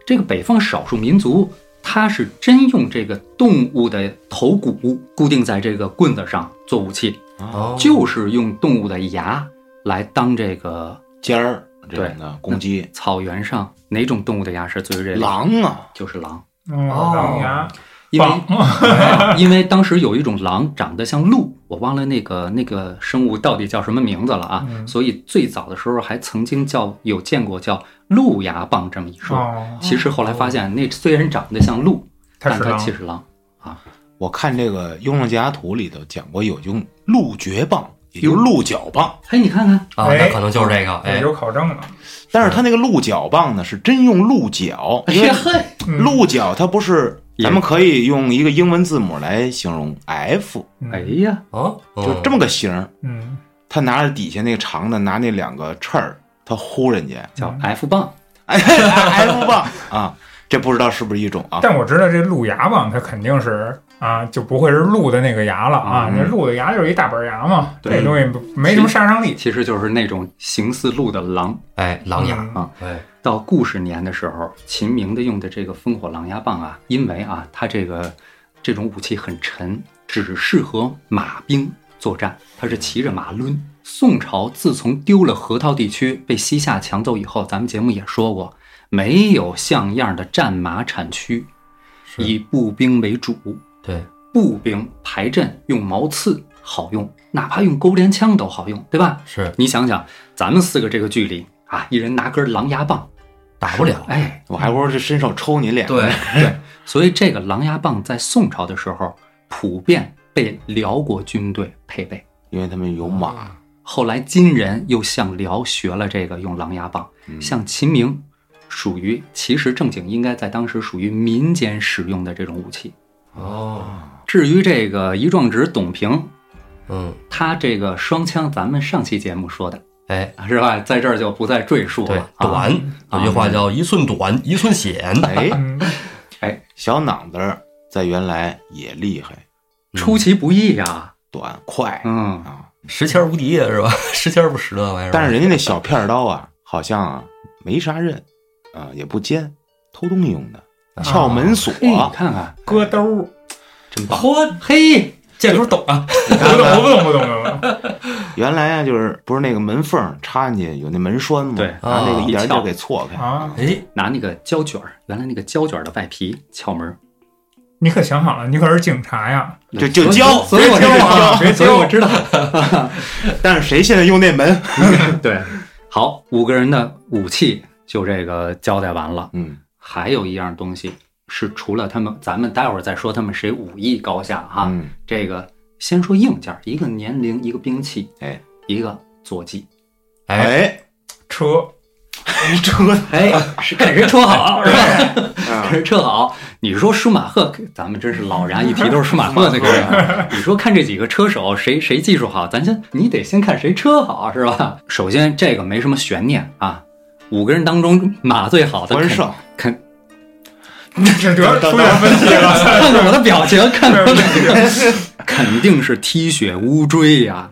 这个北方少数民族，它是真用这个动物的头骨固定在这个棍子上做武器，哦，就是用动物的牙来当这个尖儿这种的攻击，草原上哪种动物的牙是最锐利？狼啊，就是狼，狼牙因为 因为当时有一种狼长得像鹿，我忘了那个那个生物到底叫什么名字了啊，嗯所以最早的时候还曾经叫有见过叫鹿牙棒这么一说。哦，其实后来发现，那虽然长得像鹿，但它其实狼啊。我看这个《雍正家图》里头讲过有用鹿角棒，也就是鹿角棒，哎，你看看，啊，哎那可能就是这个，哎，有考证的。但是它那个鹿角棒呢是真用鹿角，因为鹿角它不是，咱们可以用一个英文字母来形容 F，嗯哎呀，哦，就这么个形儿。嗯，他拿着底下那个长的，拿那两个翅儿，他呼人家，叫 F 棒，哎，F 棒啊，这不知道是不是一种啊？但我知道这鹿牙棒它肯定是啊，就不会是鹿的那个牙了啊。嗯那鹿的牙就是一大板牙嘛，对这东西没什么杀伤力。其实就是那种形似鹿的狼。哎，狼牙，嗯啊哎，到故事年的时候，秦明的用的这个烽火狼牙棒啊，因为啊，它这个这种武器很沉，只适合马兵作战，它是骑着马抡。宋朝自从丢了河套地区，被西夏抢走以后，咱们节目也说过，没有像样的战马产区，是以步兵为主。对，步兵排阵用矛刺好用，哪怕用钩镰枪都好用，对吧？是你想想，咱们四个这个距离啊，一人拿根狼牙棒，打不了，哎，我还不如就伸手抽你脸。对，对，所以这个狼牙棒在宋朝的时候，普遍被辽国军队配备。因为他们有马，后来金人又向辽学了这个用狼牙棒，嗯像秦明，属于其实正经应该在当时属于民间使用的这种武器。哦，至于这个一壮直董平，嗯，他这个双枪，咱们上期节目说的哎，是吧？在这儿就不再赘述了，。啊。短，有句话叫一寸短，一寸险，哎，嗯，哎，小脑子儿在原来也厉害，出其不意呀、短快。嗯，啊。石签无敌呀，是吧？石签不使这玩意儿，但是人家那小片刀啊，好像啊没啥刃啊，也不尖，偷东西用的，撬门锁。你看看，搁兜儿，真棒。嚯，嘿，建叔懂啊，不懂不懂不懂不懂，原来啊，就是不是那个门缝插进去有那门栓吗？对拿那个一点点给错开。啊！哎，拿那个胶卷儿，原来那个胶卷儿的外皮撬门儿，你可想好了，你可是警察呀！就就所以胶所以我知道所以我知道。但是谁现在用那门？对，好，五个人的武器就这个交代完了。嗯，还有一样东西是除了他们，咱们待会儿再说他们谁武艺高下哈。嗯这个先说硬件儿，一个年龄，一个兵器，哎，一个坐骑。哎，哎，车车哎，是看谁车好是吧？啊看谁车好。你说舒马赫，咱们真是老然，一提都是舒马赫那个人。你说看这几个车手，谁谁技术好，咱先你得先看谁车好是吧？首先这个没什么悬念啊，五个人当中马最好的？肯关胜，肯这得出现问题了。看看我的表情，看看我的表情，肯定是踢血乌骓呀，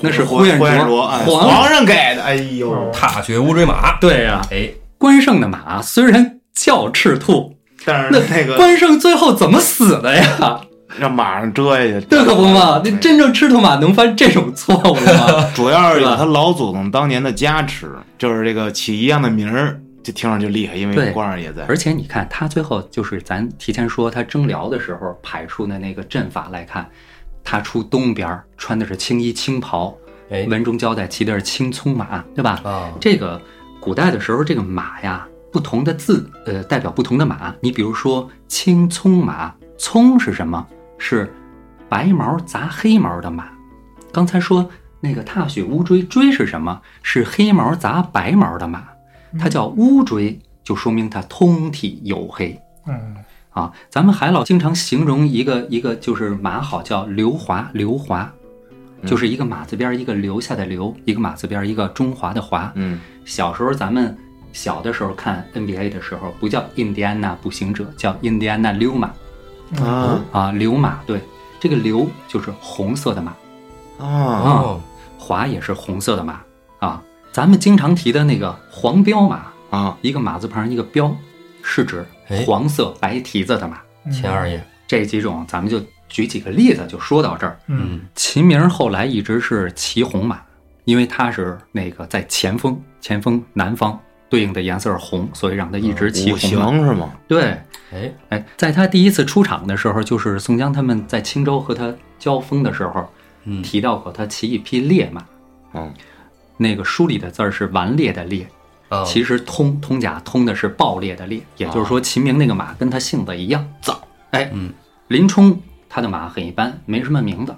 那是呼延呼延灼，哎皇皇上给的。哎呦，踏雪乌骓马，对呀、哎，关胜的马虽然叫赤兔，但是那那个关胜最后怎么死的呀？让马上遮下去，这可不嘛，那真正赤兔马能犯这种错误吗？主要是有他老祖宗当年的加持，就是这个起一样的名儿，就听上去厉害，因为对关二爷在。而且你看，他最后就是咱提前说他征辽的时候排出的那个阵法来看，他出东边儿穿的是青衣青袍，哎，文中交代骑的是青葱马，对吧？啊，这个古代的时候，这个马呀，不同的字，呃，代表不同的马。你比如说青葱马，葱是什么？是白毛杂黑毛的马。刚才说那个踏雪乌骓，骓是什么？是黑毛杂白毛的马，它叫乌骓，就说明它通体黝黑。嗯，啊，咱们海老经常形容一个一个就是马好叫刘华，刘华，就是一个马字边儿一个留下的留，一个马字边儿一个中华的华。嗯，小时候咱们小的时候看 NBA 的时候，不叫印第安纳步行者，叫印第安纳溜马啊啊，流马。对，这个流就是红色的马，啊，哦，华也是红色的马啊。咱们经常提的那个黄骠马，啊，一个马字旁一个骠，是指哎黄色白蹄子的马。秦二爷，这几种咱们就举几个例子，就说到这儿。嗯，秦明后来一直是骑红马，因为他是那个在前锋，前锋南方对应的颜色是红，所以让他一直骑五红马。行是吗？对，哎，哎，在他第一次出场的时候，就是宋江他们在青州和他交锋的时候，嗯，提到过他骑一匹烈马。嗯，那个书里的字儿是顽劣的劣，哦，其实通通假通的是暴烈的烈，也就是说秦明那个马跟他性子一样躁。哎，嗯，林冲他的马很一般，没什么名字，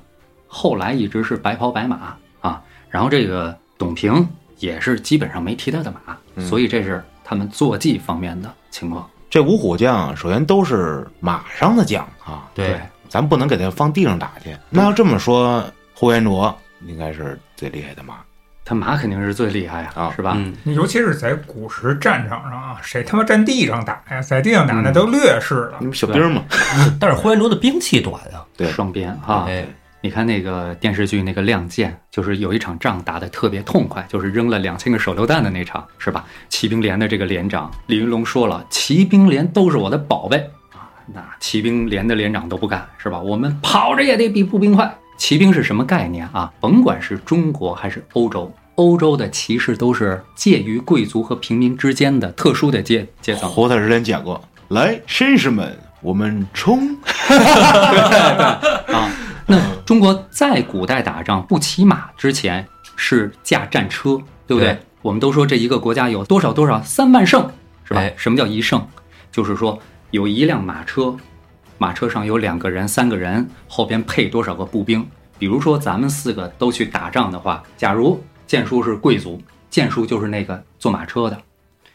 后来一直是白袍白马啊。然后这个董平也是基本上没提他的马，嗯所以这是他们坐骑方面的情况。这五虎将首先都是马上的将啊，对，咱不能给他放地上打去。那要这么说，呼延灼应该是最厉害的马。他马肯定是最厉害呀、啊是吧？嗯，尤其是在古时战场上啊，谁他妈站地上打呀？在地上打那都劣势了你。们小兵嘛，但是呼延灼的兵器短啊，对双鞭啊，哎，你看那个电视剧那个《亮剑》，就是有一场仗打得特别痛快，就是扔了两千个手榴弹的那场，是吧？骑兵连的这个连长李云龙说了，骑兵连都是我的宝贝啊，那骑兵连的连长都不干，是吧？我们跑着也得比步兵快。骑兵是什么概念啊？甭管是中国还是欧洲，欧洲的骑士都是介于贵族和平民之间的特殊的阶阶层。胡大之前讲过，来，绅士们，我们冲！啊，那中国在古代打仗不骑马之前是驾战车，对不对？对我们都说这一个国家有多少多少三万乘，是吧？哎什么叫一乘？就是说有一辆马车，马车上有两个人、三个人，后边配多少个步兵。比如说咱们四个都去打仗的话，假如剑叔是贵族，剑叔就是那个坐马车的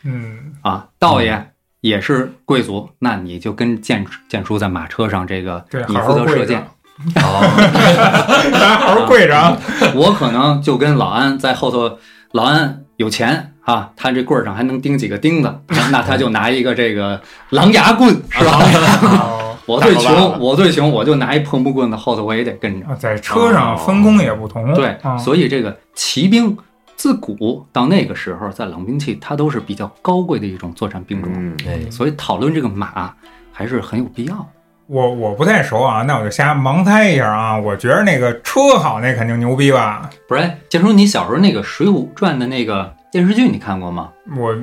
嗯，啊，道爷。也是贵族，那你就跟剑剑叔在马车上，这个对，你好负责射箭哦，大家好好跪着啊。我可能就跟老安在后头，老安有钱啊，他这棍儿上还能钉几个钉子，那 他就拿一个这个狼牙棍，是吧？哦 我最穷，我最穷，我就拿一破木棍子，后头我也得跟着。啊在车上分工也不同，对，啊所以这个骑兵自古到那个时候，在冷兵器它都是比较高贵的一种作战兵种，所以讨论这个马还是很有必要的。我我不太熟啊，那我就瞎盲猜一下啊。我觉得那个车好，那肯定牛逼吧？不是，建叔，你小时候那个《水浒传》的那个电视剧你看过吗？我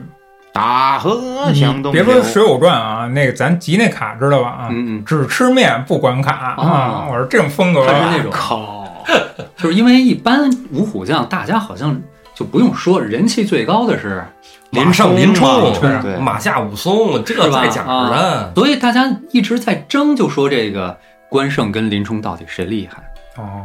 大河你向东别说《水浒传》啊，那个咱集那卡知道吧？啊，嗯嗯，只吃面不管卡啊！哦我说这种风格，他是那种靠，就是因为一般五虎将大家好像就不用说，人气最高的是马上林冲对马下武松，这是吧在讲着呢。所以大家一直在争，就说这个关胜跟林冲到底谁厉害，哦，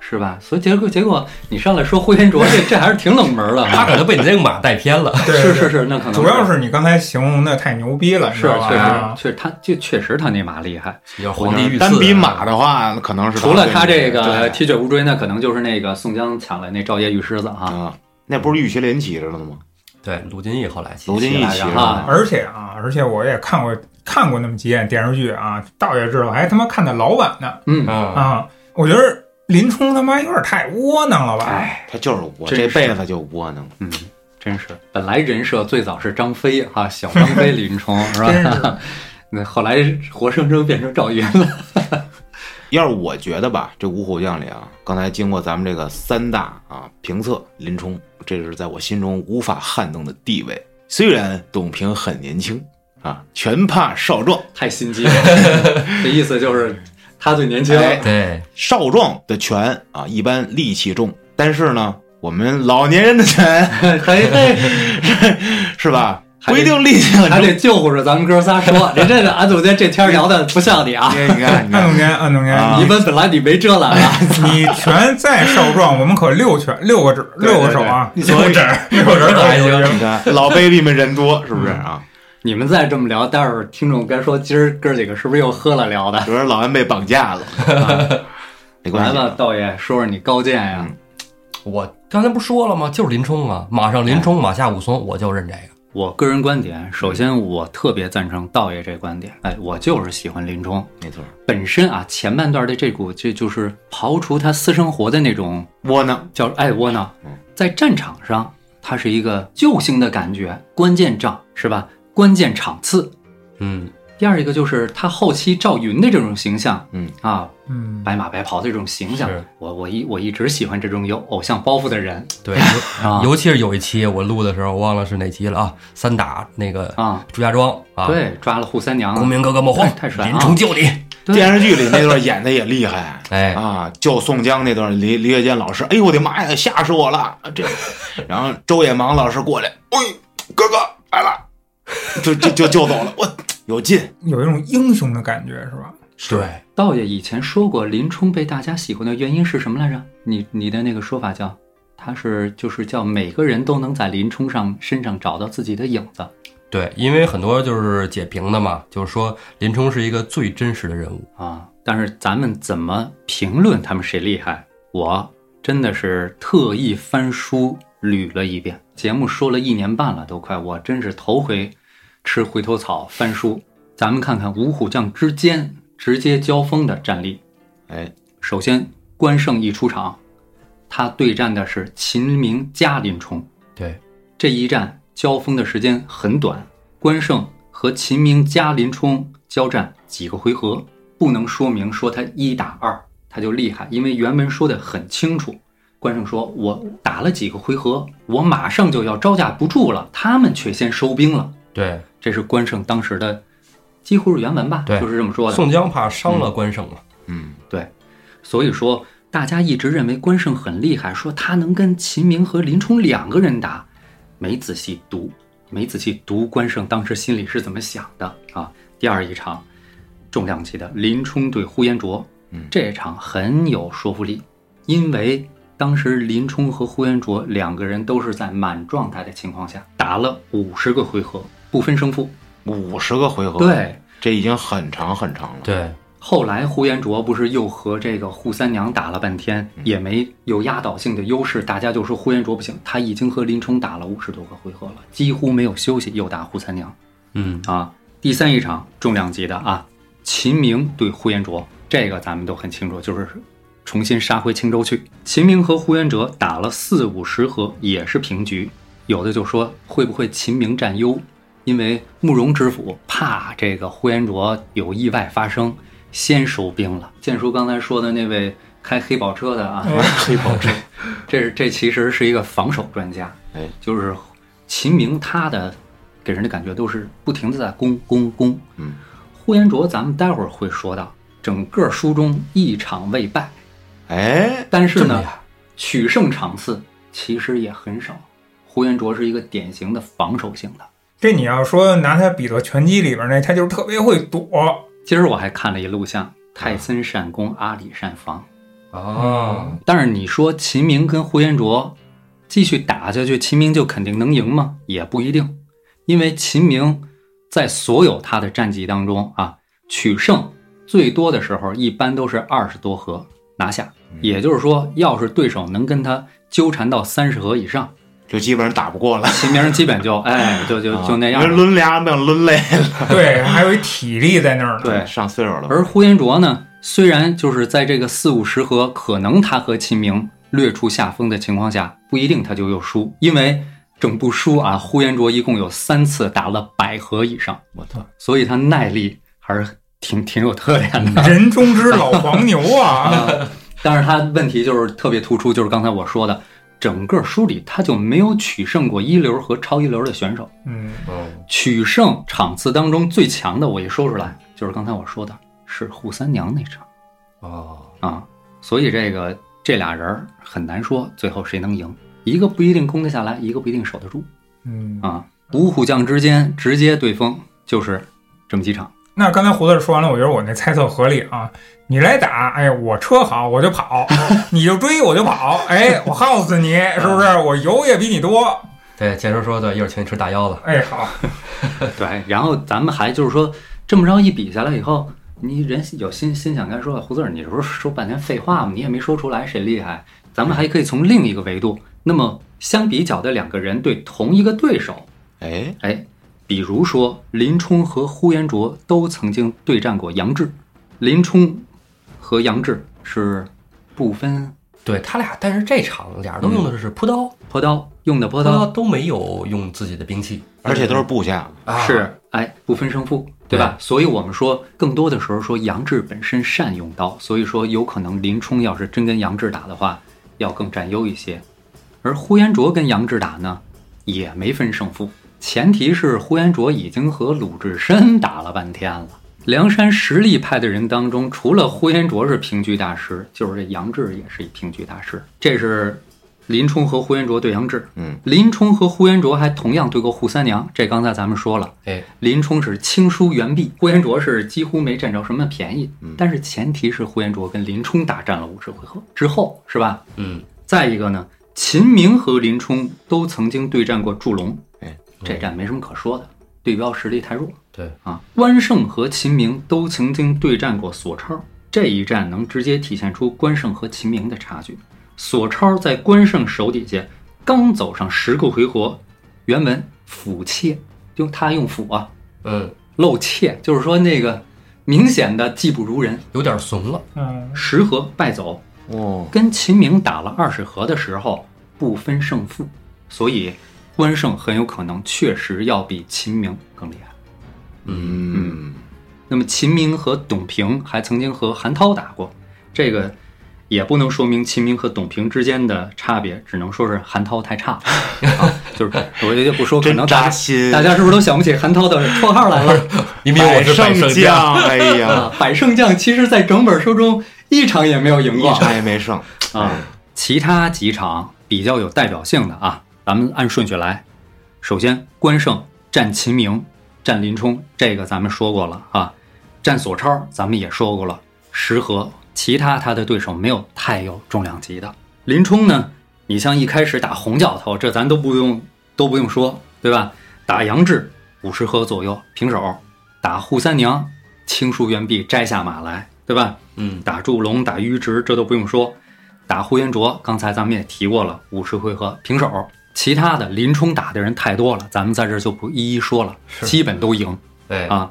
是吧？所以结果结果你上来说呼延灼，这这还是挺冷门的啊。他可能被你这个马带偏了。对，对是是是，那可能主要是你刚才形容的太牛逼了，是吧？确啊实确实他就确实他那马厉害。要皇帝御赐，单比马的话，可能是除了他这个对铁血无追，那可能就是那个宋江抢来那赵夜玉狮子啊。啊，那不是玉麒麟骑着的吗？对卢俊义后来骑卢俊义骑着而且啊，而且我也看过看过那么几眼电视剧啊，倒也知道，还他妈看的老版呢嗯，啊，啊！我觉得林冲他妈有点太窝囊了吧？哎，他就是我真是这辈子就窝囊。嗯，真是，本来人设最早是张飞哈、小张飞 林冲是吧？那后来活生生变成赵云了。要是我觉得吧，这五虎将里啊，刚才经过咱们这个三大啊评测，林冲这是在我心中无法撼动的地位。虽然董平很年轻啊，全怕少壮，太心机了，这意思就是他最年轻。哎对，少壮的拳啊一般力气重，但是呢，我们老年人的拳嘿嘿，是吧，不一定力气很重。还得救护着咱们哥仨说，这这安总监这天聊的不像你啊，你看，你看，安总监，安总监，啊你们本来你没遮拦啊。你拳再少壮，我们可六拳六个指六个手啊，六个指六个指可还行。你看，老 baby 们人多，是不是啊？你们再这么聊，待会儿听众该说今儿哥几个是不是又喝了聊的？有人老安被绑架了，啊没关系，来吧，道爷，说说你高见呀。嗯我刚才不说了吗？就是林冲啊，马上林冲，马下武松，我就认这个。我个人观点，首先我特别赞成道爷这观点，哎，我就是喜欢林冲。没错，本身啊，前半段的这股这就是刨除他私生活的那种窝囊，叫爱窝囊。嗯，在战场上他是一个救星的感觉，关键仗是吧？关键场次。嗯，第二一个就是他后期赵云的这种形象，嗯。啊，嗯，白马白袍的这种形象，我我一我一直喜欢这种有偶像包袱的人。对，啊。尤其是有一期我录的时候，我忘了是哪期了啊，三打那个啊，朱家庄啊，，对，抓了扈三娘，公明哥哥莫慌哎，太帅了林冲救你。电视剧里那段演的也厉害，哎。啊，救宋江那段，李李月坚老师，哎呦我的妈呀，吓死我了！这，然后周野芒老师过来，哎，哥哥来了，就就就救走了，我有劲，有一种英雄的感觉是吧？对，道爷以前说过，林冲被大家喜欢的原因是什么来着？你你的那个说法叫，他是就是叫每个人都能在林冲上身上找到自己的影子。对，因为很多就是解评的嘛，就是说林冲是一个最真实的人物。啊，但是咱们怎么评论他们谁厉害？我真的是特意翻书捋了一遍，节目说了一年半了，都快，我真是头回吃回头草翻书。咱们看看五虎将之间直接交锋的战例。哎，首先，关胜一出场，他对战的是秦明加林冲，对，这一战交锋的时间很短，关胜和秦明加林冲交战几个回合，不能说明说他一打二他就厉害，因为原文说的很清楚。关胜说：“我打了几个回合，我马上就要招架不住了，他们却先收兵了。对，”这是关胜当时的，几乎是原文吧，对就是这么说的。宋江怕伤了关胜嘛。嗯，对，所以说大家一直认为关胜很厉害，说他能跟秦明和林冲两个人打，没仔细读，没仔细读关胜当时心里是怎么想的啊。第二一场，重量级的林冲对呼延灼，嗯这场很有说服力，因为当时林冲和呼延灼两个人都是在满状态的情况下打了五十个回合，不分胜负。五十个回合，，对，这已经很长很长了，对，后来呼延灼不是又和这个扈三娘打了半天，也没有压倒性的优势，大家就说呼延灼不行，他已经和林冲打了五十多个回合了，几乎没有休息，又打扈三娘嗯，啊。第三一场重量级的啊，秦明对呼延灼，这个咱们都很清楚，就是重新杀回青州去。秦明和呼延灼打了四五十合，也是平局。有的就说会不会秦明占优，因为慕容知府怕这个呼延灼有意外发生，先收兵了。建叔刚才说的那位开黑宝车的啊，黑宝车，这是这其实是一个防守专家，哎，就是秦明他的给人的感觉都是不停的在攻攻攻。嗯，呼延灼咱们待会儿会说到，整个书中一场未败，哎，但是呢取胜场次其实也很少。呼延灼是一个典型的防守型的。这你要说拿他比作拳击里边那，他就是特别会躲。今儿我还看了一录像，泰森善攻，阿里善防。哦，但是你说秦明跟呼延灼继续打下去，秦明就肯定能赢吗？也不一定，因为秦明在所有他的战绩当中啊，取胜最多的时候一般都是二十多合拿下，也就是说，要是对手能跟他纠缠到三十合以上，就基本上打不过了，秦明基本就 哎就就就那样抡俩命抡累了，对，还有一体力在那儿呢。对上岁数了，而呼延灼呢，虽然就是在这个四五十合，可能他和秦明略处下风的情况下，不一定他就又输，因为整部书啊，呼延灼一共有三次打了百合以上，我操，所以他耐力还是挺挺有特点的。人中之老黄牛啊！啊，但是他问题就是特别突出，就是刚才我说的，整个书里他就没有取胜过一流和超一流的选手。嗯，嗯，取胜场次当中最强的，我一说出来，就是刚才我说的是扈三娘那场。哦，啊，所以这个这俩人儿很难说最后谁能赢，一个不一定攻得下来，一个不一定守得住嗯，啊。五虎将之间直接对锋就是这么几场，那刚才胡子说完了，我觉得我那猜测合理啊。你来打，哎，我车好我就跑，你就追我就跑，哎，我耗死你，是不是？我油也比你多，对，建叔说的，一会儿请你吃大腰子。哎，好，对。然后咱们还就是说这么着一比下来以后，你人有心心想该说胡子儿，你这不是说半天废话吗？你也没说出来谁厉害。咱们还可以从另一个维度，那么相比较的两个人对同一个对手，哎，哎，比如说林冲和呼延灼都曾经对战过杨志，林冲和杨志是不分对他俩，但是这场俩人都用的是朴刀，朴刀，用的朴朴刀刀都没有用自己的兵器，而且都是部下，啊。是哎不分胜负，对吧？所以我们说更多的时候说杨志本身善用刀，所以说有可能林冲要是真跟杨志打的话，要更占优一些。而呼延灼跟杨志打呢，也没分胜负，前提是呼延灼已经和鲁智深打了半天了。梁山实力派的人当中，除了呼延灼是平局大师，就是这杨志也是一平局大师。这是林冲和呼延灼对杨志，嗯，林冲和呼延灼还同样对过扈三娘，这刚才咱们说了。哎，林冲是轻疏援臂，呼延灼是几乎没占着什么便宜。嗯但是前提是呼延灼跟林冲大战了五十回合之后，是吧？嗯，再一个呢，秦明和林冲都曾经对战过祝龙，哎，这战没什么可说的，对标实力太弱对，啊。关胜和秦明都曾经对战过索超，这一战能直接体现出关胜和秦明的差距。索超在关胜手底下刚走上十个回合，原文斧切，就他用斧啊，嗯，露怯，就是说那个明显的技不如人，有点怂了，嗯，十合败走。哦，跟秦明打了二十合的时候不分胜负，所以关胜很有可能确实要比秦明更厉害。嗯，那么秦明和董平还曾经和韩涛打过，这个也不能说明秦明和董平之间的差别，只能说是韩涛太差了 啊。就是我也不说，可能大家扎心，大家是不是都想不起韩涛的绰号来了？因为我是百胜将，将，哎呀，啊，百胜将其实在整本书中一场也没有赢过一场也没胜，啊。其他几场比较有代表性的啊，咱们按顺序来。首先，关胜战秦明，战林冲，这个咱们说过了啊。战索超，咱们也说过了，十合。其他他的对手没有太有重量级的。林冲呢，你像一开始打红教头，这咱都不用都不用说，对吧？打杨志五十合左右平手，打扈三娘青书援臂摘下马来，对吧？嗯，打祝龙、打于直，这都不用说。打呼延灼，刚才咱们也提过了，五十回合平手。其他的林冲打的人太多了，咱们在这儿就不一一说了，基本都赢对，啊。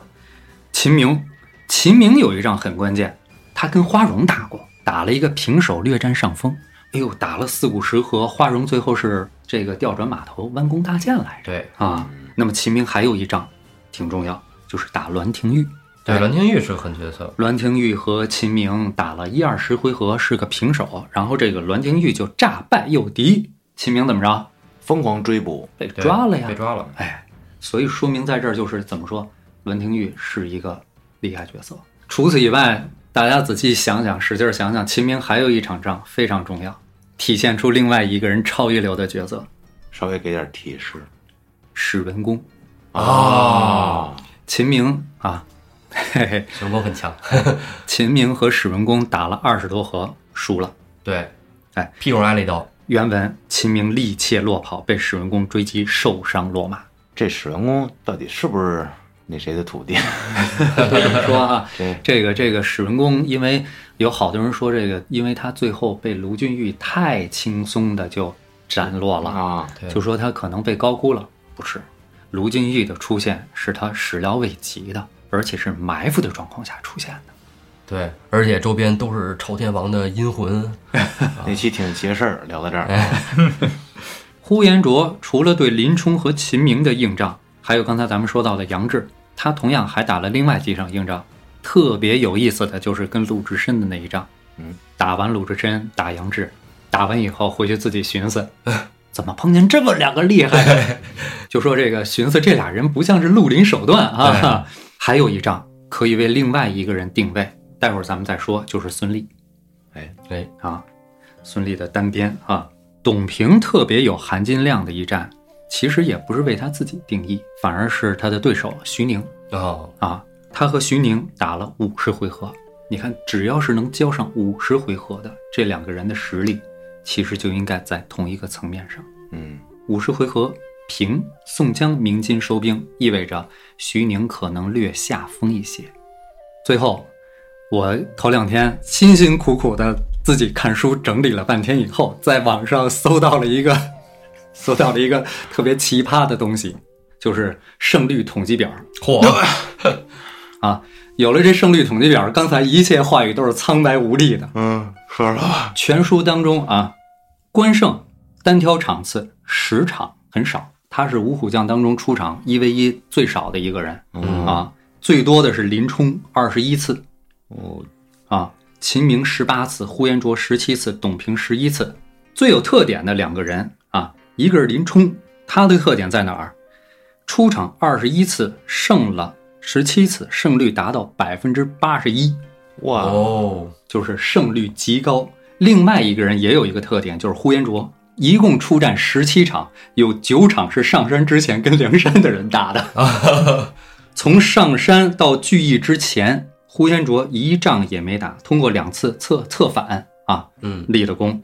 秦明秦明有一仗很关键，他跟花荣打过，打了一个平手，略占上风。哎呦，打了四五十合，花荣最后是这个调转马头，弯弓搭箭来着对啊。那么秦明还有一仗挺重要，就是打栾廷玉。对，栾廷玉是个狠角色。栾廷玉和秦明打了一二十回合，是个平手，然后这个栾廷玉就诈败诱敌，秦明怎么着？疯狂追捕，被抓了呀被！抓了。哎，所以说明在这儿就是怎么说，栾廷玉是一个厉害角色。除此以外，大家仔细想想，使劲想想，秦明还有一场仗非常重要，体现出另外一个人超一流的角色稍微给点提示——史文恭。啊，秦明啊，嘿嘿，史文恭很强。秦明和史文恭打了二十多合，输了。对，哎，屁股上挨了一刀。原文：秦明力怯落跑，被史文恭追击，受伤落马。这史文恭到底是不是那谁的徒弟？这么说啊，这个这个史文恭，因为有好多人说这个，因为他最后被卢俊义太轻松的就斩落了，啊，对就说他可能被高估了。不是，卢俊义的出现是他始料未及的，而且是埋伏的状况下出现的。对，而且周边都是朝天王的阴魂。那期挺邪事儿，聊到这儿，哎，呼延灼除了对林冲和秦明的硬仗，还有刚才咱们说到的杨志，他同样还打了另外几场硬仗。特别有意思的就是跟鲁智深的那一仗，嗯，打完鲁智深，打杨志，打完以后回去自己寻思，怎么碰见这么两个厉害的？就说这个寻思这俩人不像是绿林手段啊。还有一仗可以为另外一个人定位，待会儿咱们再说，就是孙俪。哎，哎，啊，孙俪的单边啊，董平特别有含金量的一战，其实也不是为他自己定义，反而是他的对手徐宁哦，啊，他和徐宁打了五十回合。你看，只要是能交上五十回合的这两个人的实力，其实就应该在同一个层面上。嗯，五十回合平，宋江鸣金收兵，意味着徐宁可能略下风一些。最后，我头两天辛辛苦苦的自己看书整理了半天以后，在网上搜到了一个，搜到了一个特别奇葩的东西，就是胜率统计表嚯，啊。有了这胜率统计表，刚才一切话语都是苍白无力的。嗯，说说吧，全书当中啊，关胜单挑场次十场很少，他是五虎将当中出场一 v 一最少的一个人嗯啊，最多的是林冲二十一次哦，啊，秦明十八次，呼延灼十七次，董平十一次。最有特点的两个人啊，一个是林冲，他的特点在哪儿？出场二十一次，胜了十七次，胜率达到百分之八十一。哇，哦，就是胜率极高。另外一个人也有一个特点，就是呼延灼，一共出战十七场，有九场是上山之前跟梁山的人打的。从上山到聚义之前，呼延灼一仗也没打，通过两次策策反啊，嗯，立了功。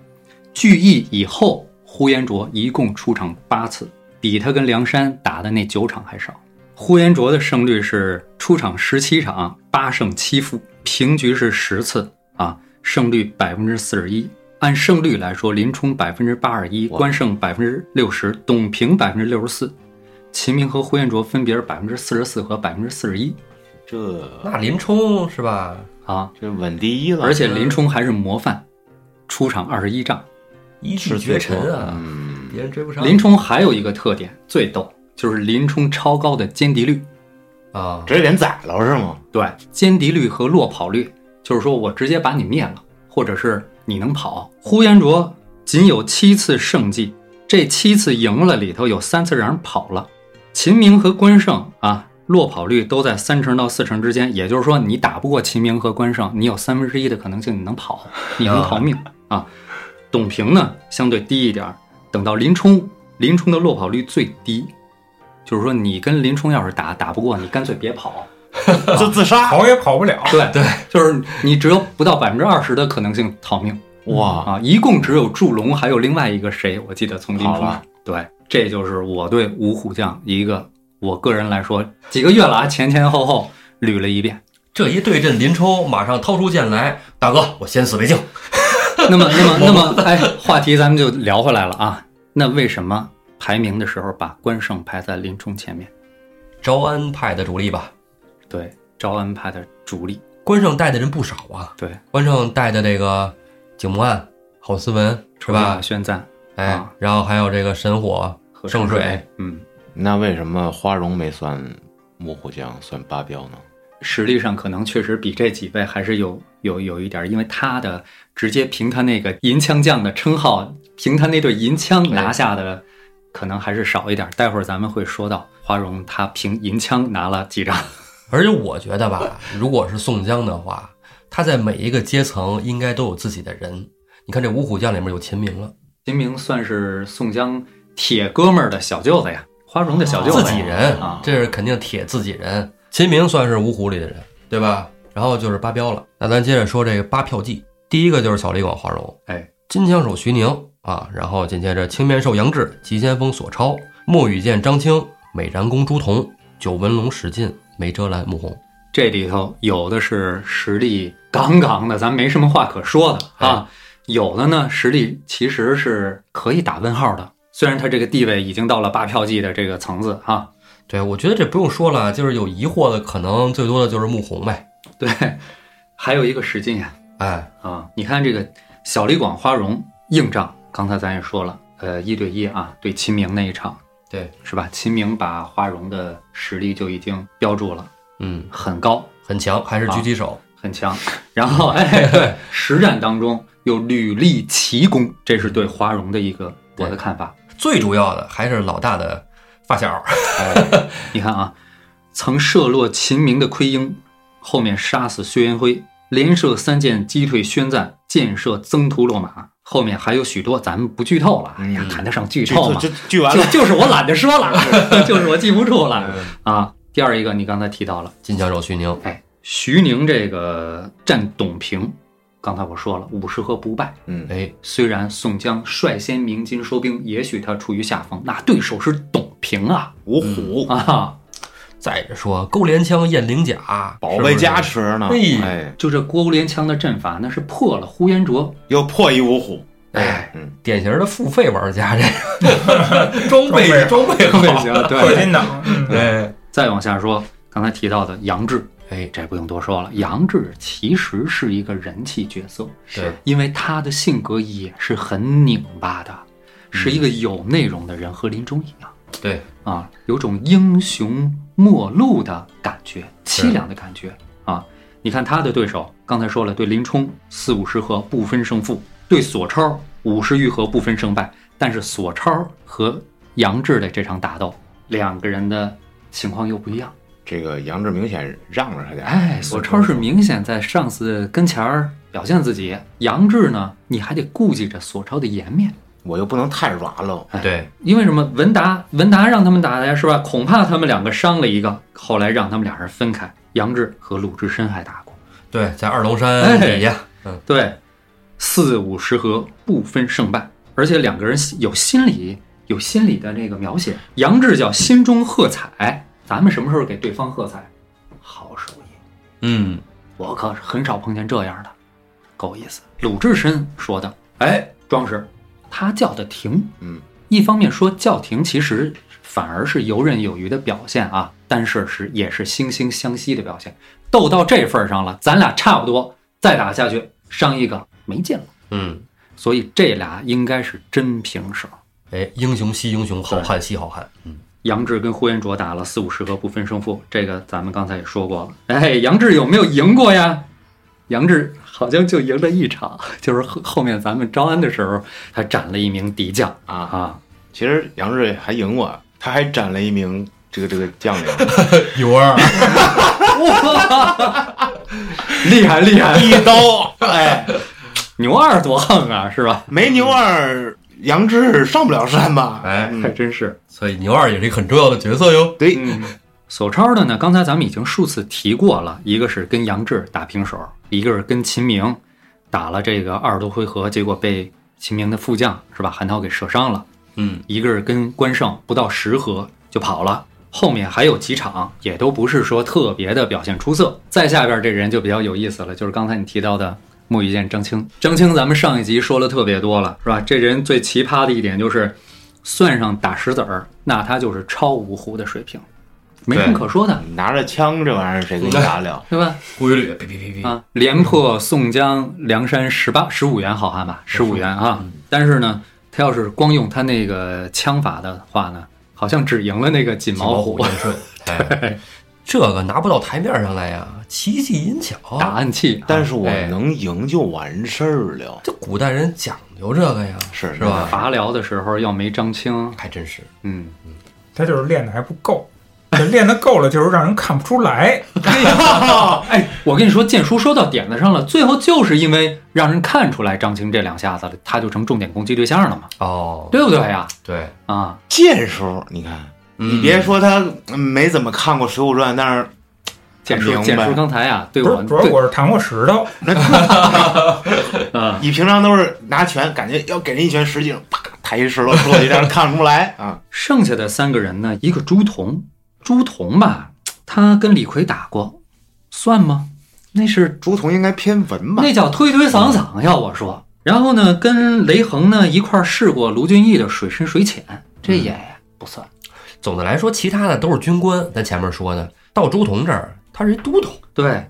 聚义以后，呼延灼一共出场八次，比他跟梁山打的那九场还少。呼延灼的胜率是出场十七场，八胜七负，平局是十次啊，胜率百分之四十一。按胜率来说，林冲百分之八十一，关胜百分之六十，董平百分之六十四，秦明和呼延灼分别是百分之四十四和百分之四十一这那林冲是吧？啊，这稳第一了，而且林冲还是模范，出场二十一仗。一骑绝尘啊，嗯，别人追不上。林冲还有一个特点，最逗，就是林冲超高的歼敌率。啊，直接连宰了是吗？对，歼敌率和落跑率，就是说我直接把你灭了，或者是你能跑。呼延灼仅有七次胜绩，这七次赢了里头有三次让人跑了。秦明和关胜啊，落跑率都在三成到四成之间，也就是说你打不过秦明和关胜，你有三分之一的可能性你能跑，你能逃命 啊。董平呢相对低一点儿，等到林冲，林冲的落跑率最低，就是说你跟林冲要是打打不过，你干脆别跑。就自杀，跑也跑不了。对对，就是你只有不到百分之二十的可能性逃命哇，啊！一共只有祝龙，还有另外一个谁，我记得从林冲。对，这就是我对五虎将一个我个人来说，几个月了啊，前前后后捋了一遍。这一对阵，林冲马上掏出剑来，大哥，我先死为敬。那么，那么，那么，哎，话题咱们就聊回来了啊。那为什么排名的时候把关胜排在林冲前面？招安派的主力吧，对，招安派的主力。关胜带的人不少啊，对，关胜带的这个景木案、郝思文是吧？宣赞哎啊，然后还有这个神火、和圣水水，嗯，那为什么花荣没算木虎将，算八彪呢？实力上可能确实比这几位还是有有有一点儿，因为他的直接凭他那个银枪将的称号，凭他那对银枪拿下的，可能还是少一点儿。待会儿咱们会说到花荣，他凭银枪拿了几仗，而且我觉得吧，如果是宋江的话，他在每一个阶层应该都有自己的人。你看这五虎将里面有秦明了，秦明算是宋江铁哥们儿的小舅子呀，花荣的小舅子自己人啊，这是肯定铁自己人。秦明算是五虎里的人，对吧？然后就是八彪了。那咱接着说这个八票计，第一个就是小李广花荣，哎，金枪手徐宁啊，然后紧接着青面兽杨志、急先锋索超、墨羽剑张青、美髯公朱仝、九纹龙史进、梅遮拦穆弘。这里头有的是实力杠杠的，咱没什么话可说的啊。有的呢，实力其实是可以打问号的，虽然他这个地位已经到了八票骑的这个层次啊。对，我觉得这不用说了，就是有疑惑的，可能最多的就是穆弘呗。对，还有一个史进呀哎，啊，你看这个小李广花荣硬仗，刚才咱也说了，呃，一对一啊，对秦明那一场对，是吧？秦明把花荣的实力就已经标注了，嗯，很高。很强，还是狙击手。很强。然后，哎，对，实战当中又屡立奇功，这是对花荣的一个我的看法。最主要的还是老大的发小。哎，你看啊，曾射落秦明的盔缨，后面杀死薛元辉，连射三箭击退宣赞，箭射曾屠落马。后面还有许多，咱们不剧透了。哎呀，嗯谈得上剧透吗？剧完了，就就是我懒得说了 就是我记不住了啊。第二一个，你刚才提到了。金教授徐宁，哎，徐宁这个战董平，刚才我说了，五十合不败。嗯，哎，虽然宋江率先鸣金收兵，也许他处于下风，那对手是董平啊。五虎。啊！再者说勾连枪、雁翎甲，宝贝加持。持呢，哎哎，就这勾连枪的阵法，那是破了呼延灼。又破一五虎，哎，嗯，典型的付费玩家，这个。装备装备好，行，氪金党，嗯对，再往下说，刚才提到的杨志，哎，这不用多说了。杨志其实是一个人气角色，对，因为他的性格也是很拧巴的，是一个有内容的人，和林冲一样。对，啊，有种英雄末路的感觉，凄凉的感觉啊！你看他的对手，刚才说了，对林冲四五十合不分胜负，对索超五十余合不分胜败。但是索超和杨志的这场打斗，两个人的情况又不一样。这个杨志明显让着他点儿，哎，索超是明显在上司跟前儿表现自己，杨志呢，你还得顾忌着索超的颜面。我又不能太软了，对，因为什么？文达文达让他们打的呀，是吧？恐怕他们两个伤了一个，后来让他们俩人分开。杨志和鲁智深还打过，对，在二龙山底下，嗯，对，四五十合不分胜败，而且两个人有心理有心理的这个描写。杨志叫心中喝彩，咱们什么时候给对方喝彩？好手艺，嗯，我可是很少碰见这样的，够意思。鲁智深说的，哎，庄师，他叫的停，嗯，一方面说叫停，其实反而是游刃有余的表现啊，但是是也是惺惺相惜的表现。斗到这份儿上了，咱俩差不多，再打下去伤一个没劲了。嗯，所以这俩应该是真平手。哎，英雄惜英雄，好汉惜好汉，嗯，杨志跟呼延灼打了四五十合不分胜负，这个咱们刚才也说过了。哎，杨志有没有赢过呀？杨志好像就赢了一场，就是后后面咱们招安的时候，他斩了一名敌将啊啊，其实杨志还赢过，他还斩了一名这个这个将领，尤二，哇 厉害厉害！一刀，哎，牛二多横啊，是吧？没牛二，杨志上不了山吧？哎，还真是。所以牛二也是一个很重要的角色哟。对，嗯，索超的呢，刚才咱们已经数次提过了，一个是跟杨志打平手，一个是跟秦明打了这个二十多回合，结果被秦明的副将是吧韩涛给射伤了。嗯，一个是跟关胜不到十合就跑了，后面还有几场也都不是说特别的表现出色。再下边这人就比较有意思了，就是刚才你提到的莫羽见张青。张青咱们上一集说了特别多了，是吧？这人最奇葩的一点就是，算上打石子儿，那他就是超五虎的水平。没什么可说的，拿着枪这玩意儿谁跟你打得了？对吧？规律，哔哔哔哔，啊，连破宋江、梁山十八十五员好汉吧，十五员啊。但是呢，他要是光用他那个枪法的话呢，好像只赢了那个锦锦毛毛虎 这个拿不到台面上来呀，奇技淫巧，打暗器。但是我哎能赢就完事儿了。这古代人讲究这个呀，是是吧？伐辽的时候要没张青，还真是，嗯嗯，他就是练的还不够，这练的够了，就是让人看不出来。哎，我跟你说，剑叔说到点子上了，最后就是因为让人看出来张青这两下子了，他就成重点攻击对象了嘛，哦，对不对呀？对，啊，剑叔，你看，你别说他嗯没怎么看过《水浒传》，但是简叔明白剑叔刚才啊，对我不是，主要对我是弹过石头，啊，你平常都是拿拳，感觉要给人一拳，实际上啪抬一石头过去，让人看不出来啊。剩下的三个人呢，一个朱仝，朱仝吧，他跟李逵打过，算吗？那是朱仝应该偏文吧？那叫推推搡搡要，我说。然后呢，跟雷横呢一块儿试过卢俊义的水深水浅，这也不算。总的来说，其他的都是军官。咱前面说的，到朱仝这儿，他是一都统，对，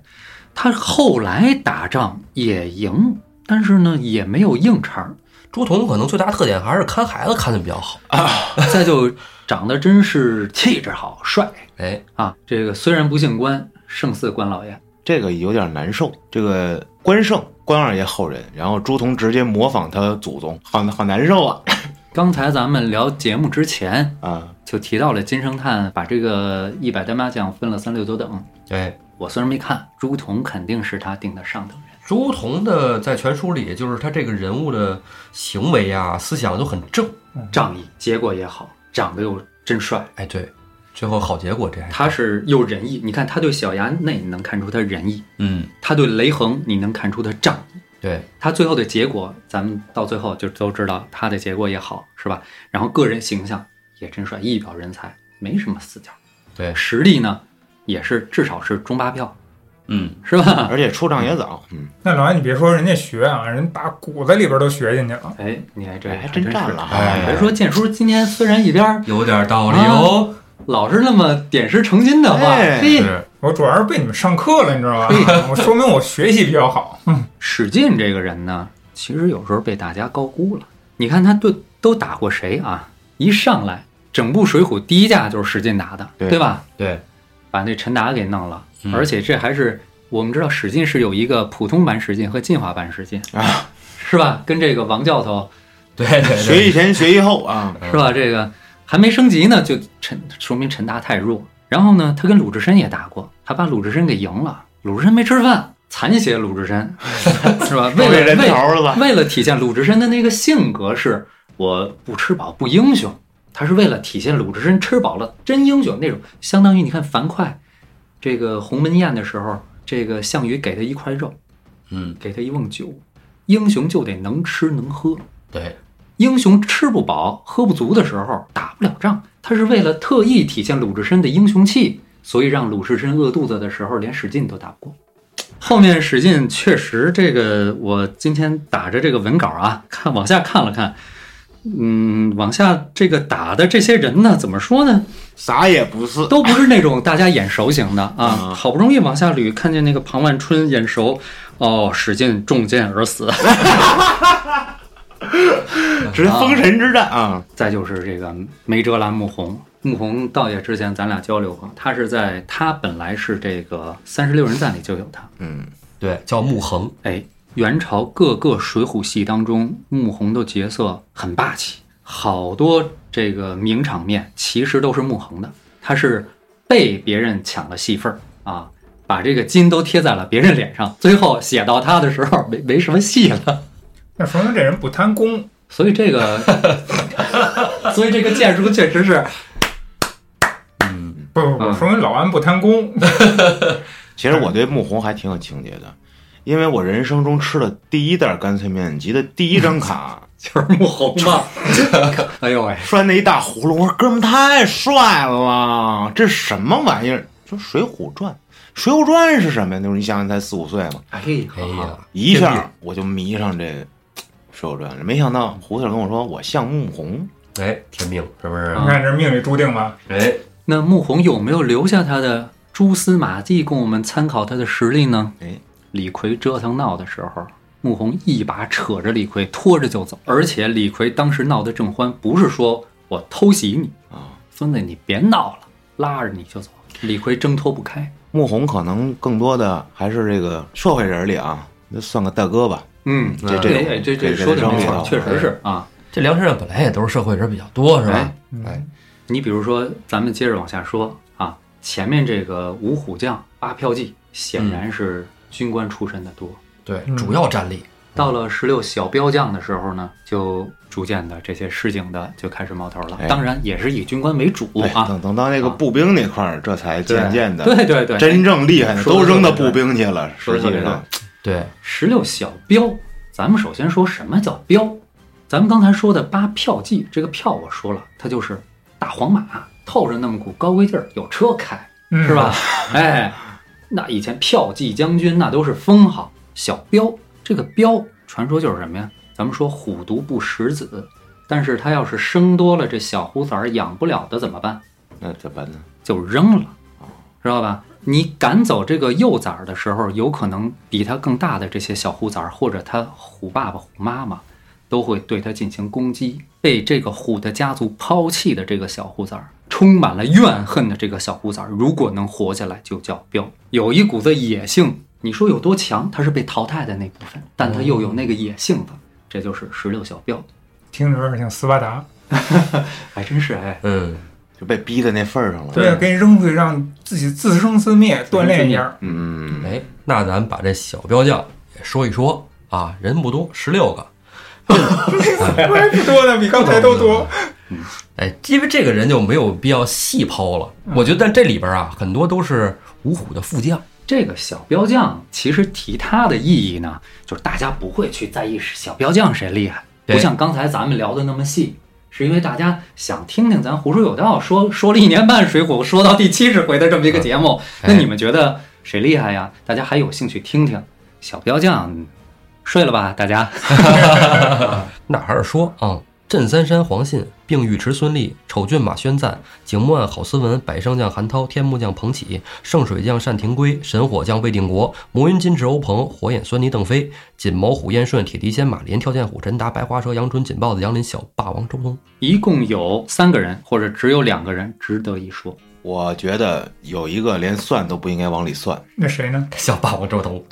他后来打仗也赢，但是呢也没有硬茬儿，朱仝可能最大特点还是看孩子看的比较好啊。再就长得真是气质好，帅 哎，啊！这个虽然不姓关，胜似关老爷。这个有点难受。这个关胜，关二爷后人，然后朱仝直接模仿他祖宗，好好难受啊刚才咱们聊节目之前啊！就提到了金圣叹把这个一百单八将分了三六九等，哎，我虽然没看，朱仝肯定是他定的上等人。朱仝的在全书里，就是他这个人物的行为啊、思想都很正。仗义，结果也好，长得又真帅。哎，对，最后好结果，这还他是又仁义，你看他对小衙内你能看出他仁义，嗯，他对雷横你能看出他仗义。对，他最后的结果，咱们到最后就都知道，他的结果也好，是吧？然后个人形象也真帅，一表人才，没什么死角。对实力呢，也是至少是中八票，嗯，是吧？而且出场也早，嗯，那老安，你别说人家学啊，人把骨子里边都学进去了。哎，你还这哎还真是占了哈哎别说建叔今天虽然一边儿有点道理哦。老是那么点石成金的话，哎嘿，是，我主要是被你们上课了，你知道吧？我说明我学习比较好。嗯，史进这个人呢，其实有时候被大家高估了。你看他对都打过谁啊？一上来，整部《水浒》第一架就是史进打的，对吧？对，把那陈达给弄了，嗯而且这还是我们知道史进是有一个普通版史进和进化版史进啊，是吧？跟这个王教头对对对，学艺前学艺后啊，是吧？这个还没升级呢，就陈说明陈达太弱。然后呢，他跟鲁智深也打过，他把鲁智深给赢了。鲁智深没吃饭，残血鲁智深，是吧？为了人为头了，为了体现鲁智深的那个性格是我不吃饱不英雄，他是为了体现鲁智深吃饱了真英雄那种，相当于你看樊哙这个鸿门宴的时候，这个项羽给他一块肉，嗯，给他一瓮酒，英雄就得能吃能喝，对，英雄吃不饱喝不足的时候打不了仗，他是为了特意体现鲁智深的英雄气，所以让鲁智深饿肚子的时候连史进都打不过。后面史进确实这个，我今天打着这个文稿啊，看往下看了看，嗯，往下这个打的这些人呢，怎么说呢？啥也不是，都不是那种大家眼熟型的啊。啊好不容易往下捋，看见那个庞万春眼熟，哦，史进中箭而死。这是封神之战啊，再就是这个梅哲兰穆弘，穆弘道爷之前咱俩交流过，他是在他本来是这个三十六人赞里就有他。嗯，对，叫穆恒，哎，元朝各个水浒戏当中，穆弘的角色很霸气，好多这个名场面其实都是穆恒的，他是被别人抢了戏份儿啊，把这个金都贴在了别人脸上，最后写到他的时候没没什么戏了。那说明这人不贪功。所以这个，所以这个剑术确实是，不不不，嗯说明老安不贪功。其实我对穆红还挺有情节的，因为我人生中吃的第一袋干脆面集的第一张卡，就是穆弘嘛。哎呦喂，拴那一大葫芦，我说哥们太帅了，这什么玩意儿？说《水浒传》，《水浒传》是什么呀？那时候你想想才四五岁嘛，哎哎呀，一下我就迷上这《水浒传》了。没想到胡四跟我说我像穆红，哎，天命是不是？啊你看这命里注定吧？哎，那穆弘有没有留下他的蛛丝马迹供我们参考他的实力呢？哎，李逵折腾闹的时候，穆弘一把扯着李逵拖着就走，而且李逵当时闹得正欢，不是说我偷袭你啊，孙子你别闹了，拉着你就走。李逵挣脱不开，穆弘可能更多的还是这个社会人里啊，那算个大哥吧。嗯，这这这这这说的没错，确实是啊。这梁山上本来也都是社会人比较多，是吧哎？哎，你比如说，咱们接着往下说啊，前面这个五虎将八票计显然是军官出身的多，对，嗯主要战力。到了十六小标将的时候呢，就逐渐的这些市井的就开始冒头了哎。当然也是以军官为主哎，啊。等等到那个步兵那块儿，这才渐渐的对对对，真正厉害的都扔到步兵去了。实际上，对，十六小标，咱们首先说什么叫标？咱们刚才说的八票计，这个票我说了，它就是大黄马，透着那么股高贵劲儿，有车开，嗯是吧？哎，那以前票骑将军那都是封号。小标，这个标传说就是什么呀？咱们说虎毒不食子，但是他要是生多了，这小虎崽儿养不了的怎么办？那怎么办呢？就扔了，知道吧？你赶走这个幼崽儿的时候，有可能比它更大的这些小虎崽儿，或者它虎爸爸、虎妈妈，都会对它进行攻击。被这个虎的家族抛弃的这个小虎崽儿，充满了怨恨的这个小虎崽儿，如果能活下来，就叫彪，有一股子野性。你说有多强？它是被淘汰的那部分，但它又有那个野性子，这就是十六小彪。听着有点像斯巴达。还 真是哎，嗯，就被逼在那份儿上了。对，给你扔出去，让自己自生自灭，锻炼一下。嗯，哎，那咱把这小标将也说一说啊，人不多，十六个。怪不多的，比刚才都多。嗯哎，因为这个人就没有必要细剖了。我觉得，但这里边啊，很多都是五虎的副将。这个小标将其实提他的意义呢，就是大家不会去在意小标将谁厉害，不像刚才咱们聊的那么细，是因为大家想听听咱胡说有道说说了一年半《水浒》，说到第七十回的这么一个节目，哎那你们觉得谁厉害呀？大家还有兴趣听听小标将？睡了吧，大家。那还是说啊，镇三山黄信，并尉迟孙立，丑郡马宣赞，景木案郝思文，百胜将韩涛，天目将彭起，圣水将单廷圭，神火将魏定国，魔云金翅欧鹏，火眼狻猊邓飞，锦毛虎燕顺，铁蹄仙马连，跳涧虎陈达，白花蛇杨春，锦豹子杨林，小霸王周通。一共有三个人，或者只有两个人值得一说。我觉得有一个连算都不应该往里算，那谁呢？小霸王周通，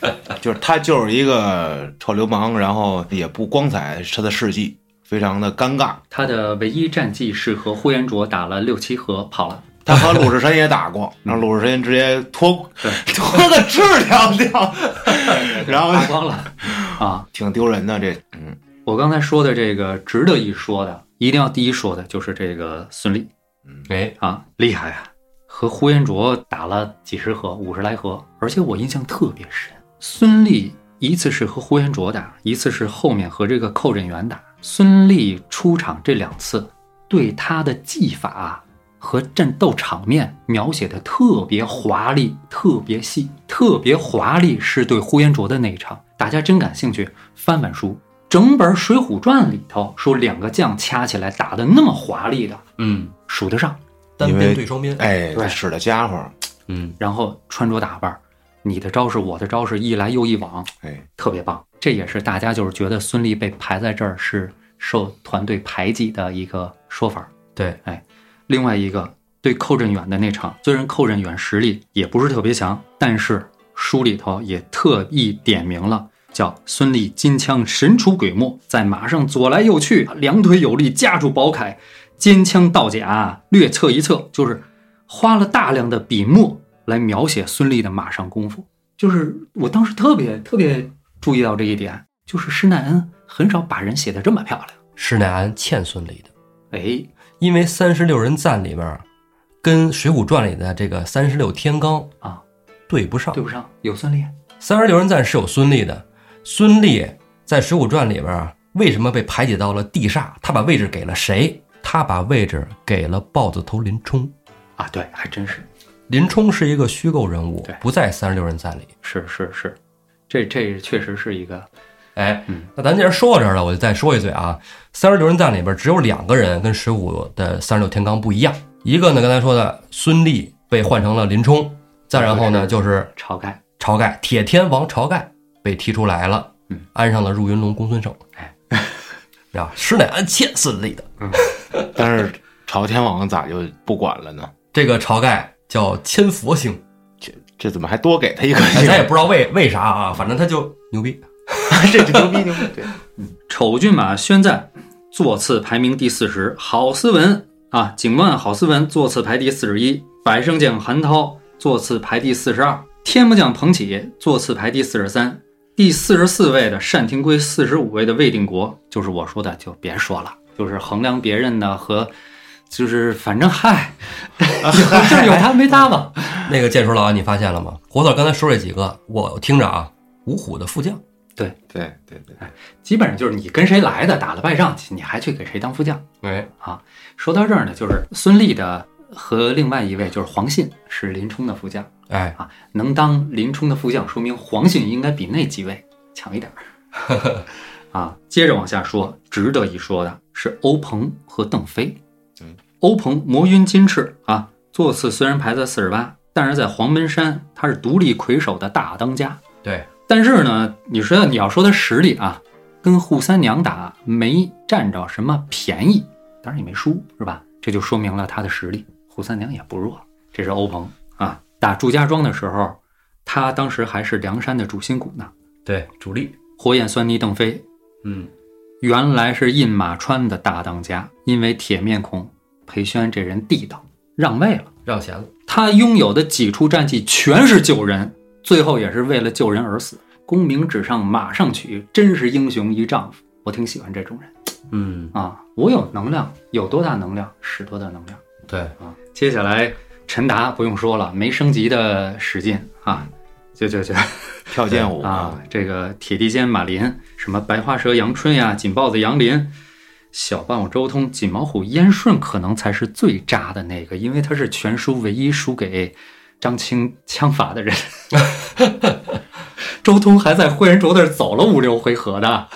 就是他就是一个臭流氓，然后也不光彩他的事迹，非常的尴尬。他的唯一战绩是和呼延灼打了六七合跑了。他和鲁智深也打过，让鲁智深直接脱对 脱个质量掉，然后扒光了啊！挺丢人的。这嗯，我刚才说的这个值得一说的，一定要第一说的就是这个孙俪哎，啊，厉害啊！和呼延灼打了几十合，五十来合，而且我印象特别深。孙俪一次是和呼延灼打，一次是后面和这个寇振元打。孙俪出场这两次，对他的技法和战斗场面描写的特别华丽，特别细，特别华丽。是对呼延灼的那一场，大家真感兴趣，翻翻书。整本《水浒传》里头说两个将掐起来打的那么华丽的，嗯，数得上。单边对双边，，哎，对使的家伙，嗯，然后穿着打扮，你的招式我的招式一来又一往，哎，特别棒。这也是大家就是觉得孙俪被排在这儿是受团队排挤的一个说法。对，哎另外一个对寇振远的那场，虽然寇振远实力也不是特别强，但是书里头也特意点明了，叫孙俪金枪神出鬼没，在马上左来右去，两腿有力，夹住宝铠，肩枪倒甲，略侧一侧，就是花了大量的笔墨来描写孙俪的马上功夫。就是我当时特别特别注意到这一点，就是施耐庵很少把人写的这么漂亮。施耐庵欠孙俪的。哎，因为三十六人赞里边儿跟《水浒传》里的这个三十六天罡啊对不上对。不上，有孙俪。三十六人赞是有孙俪的，孙俪在《水浒传》里边儿为什么被排挤到了地煞？他把位置给了谁？他把位置给了豹子头林冲。啊，对，还真是，林冲是一个虚构人物，不在三十六人赞里。是是是，这这确实是一个，哎嗯，那咱既然说到这儿了，我就再说一嘴啊。三十六人赞里边只有两个人跟十五的三十六天罡不一样，一个呢，刚才说的孙立被换成了林冲，再然后呢就是晁盖，晁盖，铁天王晁盖被踢出来了，嗯，安上了入云龙公孙胜，哎，呀，师乃安欠孙立的。但是朝天王咋就不管了呢？这个晁盖叫千佛星，这这怎么还多给他一个咱也？不知道为为啥啊，反正他就牛逼。这就牛逼牛逼！对，丑骏马宣赞座次排名第四十，郝思文啊，景万郝思文座次排第四十一，百胜将韩涛座次排第四十二，天目将彭起座次排第四十三，第四十四位的单廷圭，四十五位的魏定国，就是我说的，就别说了，就是衡量别人的和。就是反正嗨，就是有他没他吧。那个剑叔老啊，你发现了吗？胡子刚才说这几个，我听着啊，五虎的副将，对对对对，基本上就是你跟谁来的，打了败仗，你还去给谁当副将。哎，说到这儿呢，就是孙立的和另外一位就是黄信是林冲的副将哎，啊，能当林冲的副将，说明黄信应该比那几位强一点儿 啊。接着往下说，值得一说的是欧鹏和邓飞。嗯，欧鹏魔云金翅啊，座次虽然排在四十八，但是在黄门山他是独立魁首的大当家。对，但是呢，你说你要说他实力啊，跟扈三娘打没占着什么便宜，当然也没输，是吧？这就说明了他的实力。扈三娘也不弱，这是欧鹏啊。打祝家庄的时候，他当时还是梁山的主心骨呢。对，主力，火眼狻猊邓飞嗯，原来是印马川的大当家，因为铁面孔裴宣这人地道，让位了。让贤了，他拥有的几处战绩全是救人，最后也是为了救人而死。功名纸上马上取，真是英雄一丈夫。我挺喜欢这种人嗯，啊！我有能量，有多大能量使多大能量对，啊！接下来陈达不用说了，没升级的使劲啊，就就就 跳剑舞啊，，这个铁地间马林，什么白花蛇杨春呀，锦豹子杨林，小霸王周通，锦毛虎燕顺，可能才是最渣的那个，因为他是全书唯一输给张清枪法的人。周通还在慧人轴那儿走了五六回合的，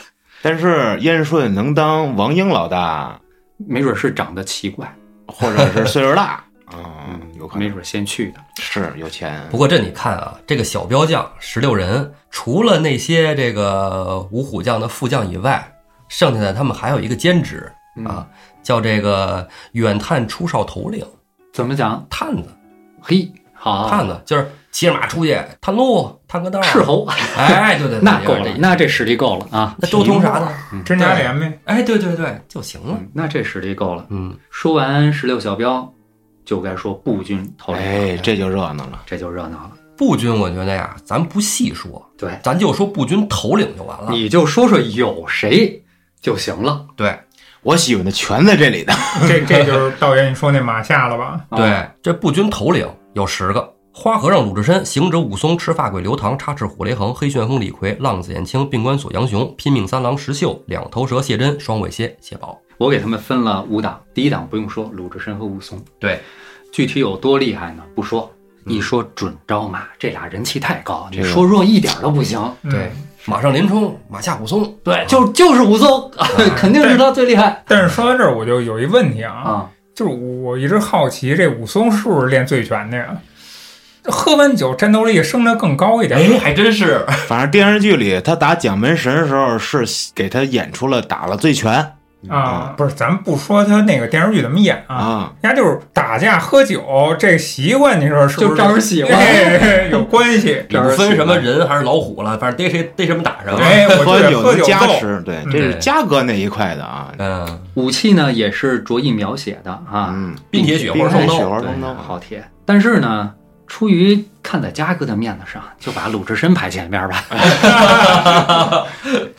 但是燕顺能当王英老大，没准是长得奇怪，或者是岁数大嗯，有可能没准先去的。是有钱。不过这你看啊，这个小标将十六人，除了那些这个五虎将的副将以外，剩下的他们还有一个兼职啊，叫这个远探出哨头领怎么讲？探子，嘿，好，探子就是骑着马出去探路、探个道，斥候，哎，对对，对 那够了那这实力够了啊！那周通啥的？真假脸呗。哎，对对对，就行了。嗯，那这实力够了。嗯，说完十六小标，就该说步军头领了，哎，这就热闹了。这就热闹了。步军我觉得呀，咱不细说，对，咱就说步军头领就完了。你就说说有谁就行了。对我喜欢的全在这里的。这这就是道爷你说那马下了吧？啊对，这步军头领有十个：花和尚鲁智深、行者武松、赤发鬼刘唐、插翅虎雷横、黑旋风李逵、浪子燕青、病关索杨雄、拼命三郎石秀、两头蛇谢真、双尾蝎谢宝。我给他们分了五档，第一档不用说，鲁智深和武松。对，具体有多厉害呢？不说，嗯一说准招马，这俩人气太高，你这个说弱一点都不行。嗯对，马上林冲，马下武松。对，就就是武松，肯定是他最厉害但是说到这儿，我就有一问题啊，啊。就是我一直好奇，这武松是不是练醉拳的呀？喝完酒战斗力升得更高一点。哎，还真是。反正电视剧里他打蒋门神的时候是给他演出了打了醉拳啊，不是，咱不说他那个电视剧怎么演啊，啊，人家就是打架喝酒这个习惯，你说是不是就招人喜欢。哎有关系？也不分什么人还是老虎了，反正逮谁逮什么打什么。哎，我喝酒能觉得喝酒够，加持，对，嗯。这是对嘉哥那一块的啊。嗯，武器呢也是着意描写的啊，嗯，冰铁雪花冰双刀。花双刀，好铁。但是呢，出于看在嘉哥的面子上，就把鲁智深排前面吧，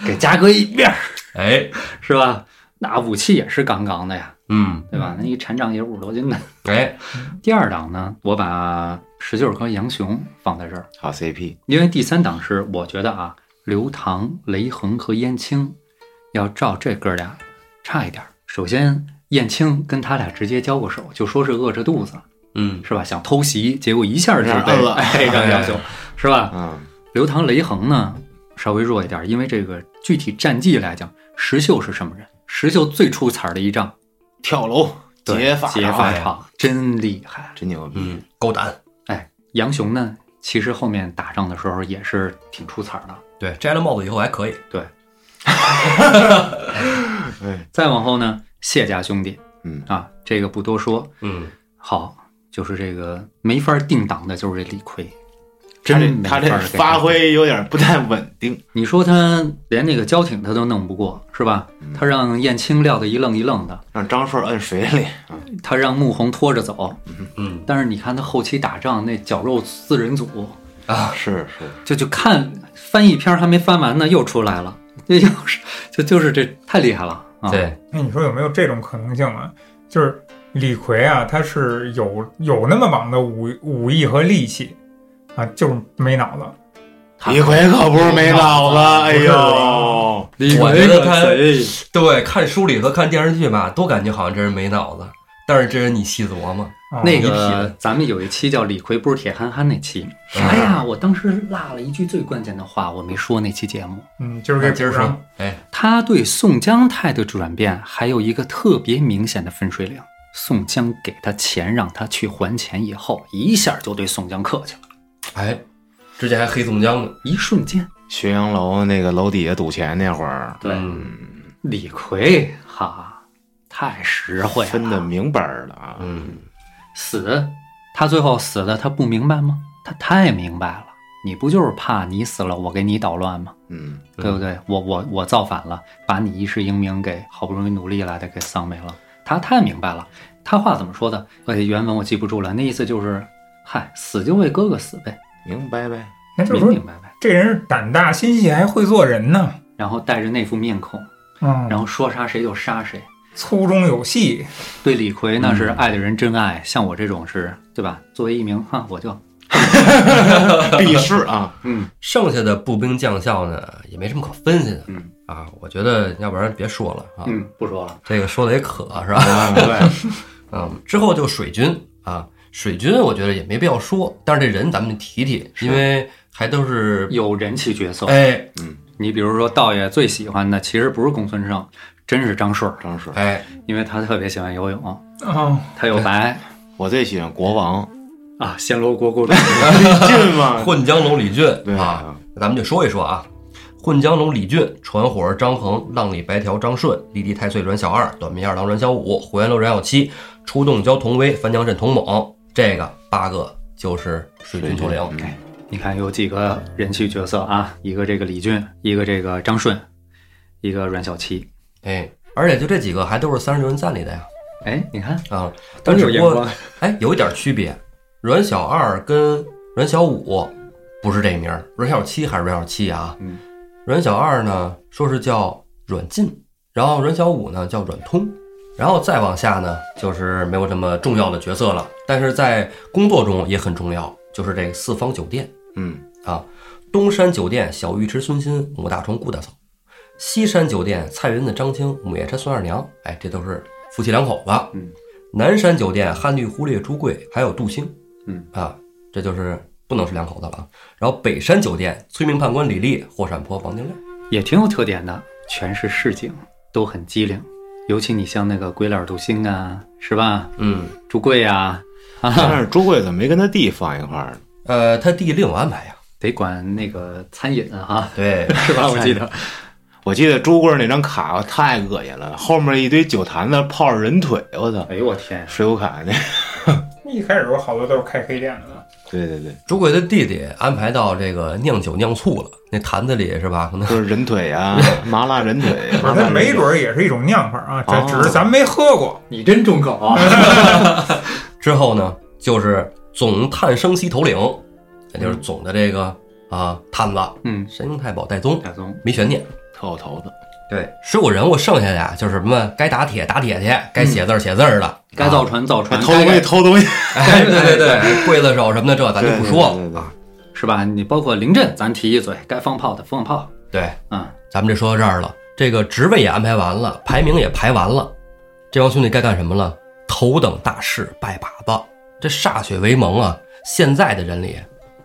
给嘉哥一面儿，哎，是吧？那武器也是杠杠的呀，嗯，对吧？那一禅杖也五十多斤呢。哎，第二档呢，我把石秀和杨雄放在这儿，好 CP，因为第三档是我觉得啊，刘唐、雷横和燕青要照这哥俩差一点儿。首先，燕青跟他俩直接交过手，就说是饿着肚子，嗯，是吧？想偷袭，结果一下就被了 哎让杨雄，是吧？嗯，刘唐、雷横呢稍微弱一点，因为这个具体战绩来讲，石秀是什么人？石秀最出彩儿的一仗，跳楼对劫法劫场法场，这真厉害。真牛逼！嗯，够胆。哎，杨雄呢，其实后面打仗的时候也是挺出彩儿的。对，摘了帽子以后还可以。对，哎，再往后呢，谢家兄弟嗯，啊，这个不多说。嗯，好，就是这个没法定档的，就是这李逵，真没他这发挥有点不太稳定。你说他连那个交挺他都弄不过，是吧？他让燕青撂的一愣一愣的，让张顺摁水里，啊他让穆弘拖着走。嗯但是你看他后期打仗那绞肉四人组，啊，是是，就就看翻译篇还没翻完呢，又出来了，这又是就就是这太厉害了啊！，对，那你说有没有这种可能性啊？就是李逵啊，他是有有那么猛的武武艺和力气啊，就是没脑子。李逵可不是没脑子，哎呦，李我觉得他对，看书里和看电视剧吧，都感觉好像这人没脑子，但是这人你细琢磨，啊、那个咱们有一期叫李逵不是铁憨憨那期，啥呀？我当时落了一句最关键的话，我没说那期节目。嗯，就是这今儿给补上说，哎，他对宋江态度转变还有一个特别明显的分水岭。宋江给他钱让他去还钱以后，一下就对宋江客气了，哎，之前还黑宋江呢，一瞬间，岳阳楼那个楼底下赌钱那会儿，对嗯李逵哈太实惠了，分的明白儿了啊。嗯，死，他最后死的他不明白吗？他太明白了，你不就是怕你死了我给你捣乱吗？嗯，对不对？我我我造反了，把你一世英名给好不容易努力来的给丧没了。他太明白了，他话怎么说的？呃，原文我记不住了，那意思就是，嗨，死就为哥哥死呗，明白呗。明那就是说明白白。这人胆大心细，还会做人呢。然后带着那副面孔，嗯，然后说杀谁就杀谁。粗中有细。对李逵那是爱的人真爱，像我这种是，对吧？作为一名哈，我就 必是啊，嗯剩下的步兵将校呢，也没什么可分析的，嗯啊，我觉得要不然别说了啊，嗯，不说了。这个说的也渴是吧？对，嗯，之后就水军啊，水军我觉得也没必要说，但是这人咱们提提，因为还都是有人气角色。哎嗯你比如说，道爷最喜欢的其实不是公孙胜，真是张顺儿，张顺。哎，因为他特别喜欢游泳，啊，他有白我最喜欢国王啊，暹罗国国主。李俊嘛，混江龙李俊对啊，咱们就说一说啊。混江龙李俊、船火儿张衡、浪里白条张顺、离地太岁阮小二、短命二郎阮小五、火焰楼阮小七、出洞蛟童威、翻江镇童猛，这个八个就是水军头领。嗯你看有几个人气角色啊？一个这个李俊，一个这个张顺，一个阮小七。哎，而且就这几个还都是三十六人赞里的呀哎，你看啊，都但只不过。哎有一点区别，阮小二跟阮小五不是这名儿，阮小七还是阮小七啊？嗯，阮小二呢说是叫阮进，然后阮小五呢叫阮通，然后再往下呢就是没有这么重要的角色了，但是在工作中也很重要，就是这个四方酒店嗯，啊，东山酒店小尉迟孙新，母大虫顾大嫂；西山酒店蔡云子张青，母夜叉孙二娘，哎，这都是夫妻两口子。嗯，南山酒店汉律忽略朱贵，还有杜兴，嗯啊，这就是不能是两口子了啊。然后北山酒店催命判官李立，霍闪坡王金亮。也挺有特点的，全是市井，都很机灵。尤其你像那个鬼脸杜兴啊，是吧？嗯，朱贵呀、啊，但是朱贵怎么没跟他弟放一块儿呢？呃，他弟另有安排呀。得管那个餐饮啊，对，是吧？我记得，我记得朱贵那张卡太恶心了，后面一堆酒坛子泡着人腿，我操！哎呦我天，水浒卡那，一开始有好多都是开黑店的。对对对，朱贵的弟弟安排到这个酿酒酿醋了，那坛子里是吧？可能就是人腿啊，麻辣人腿，不是，它没准儿也是一种酿法啊，只是咱没喝过。你真重口啊！之后呢，就是总探生西头领，也就是总的这个啊探子嗯，神行太保戴宗，戴宗，没悬念。特有头子。对，十五人物剩下的呀，就是什么该打铁打铁去，该写字儿写字儿的，该造啊。船造船，偷东西偷东西，哎，对对对，刽子手什么的，这咱就不说对对对对了啊。是吧？你包括临阵，咱提一嘴，该放炮的放炮，对，嗯，咱们这说到这儿了，这个职位也安排完了，排名也排完了，这帮兄弟该干什么了？头等大事拜把子。这歃血为盟啊！现在的人里，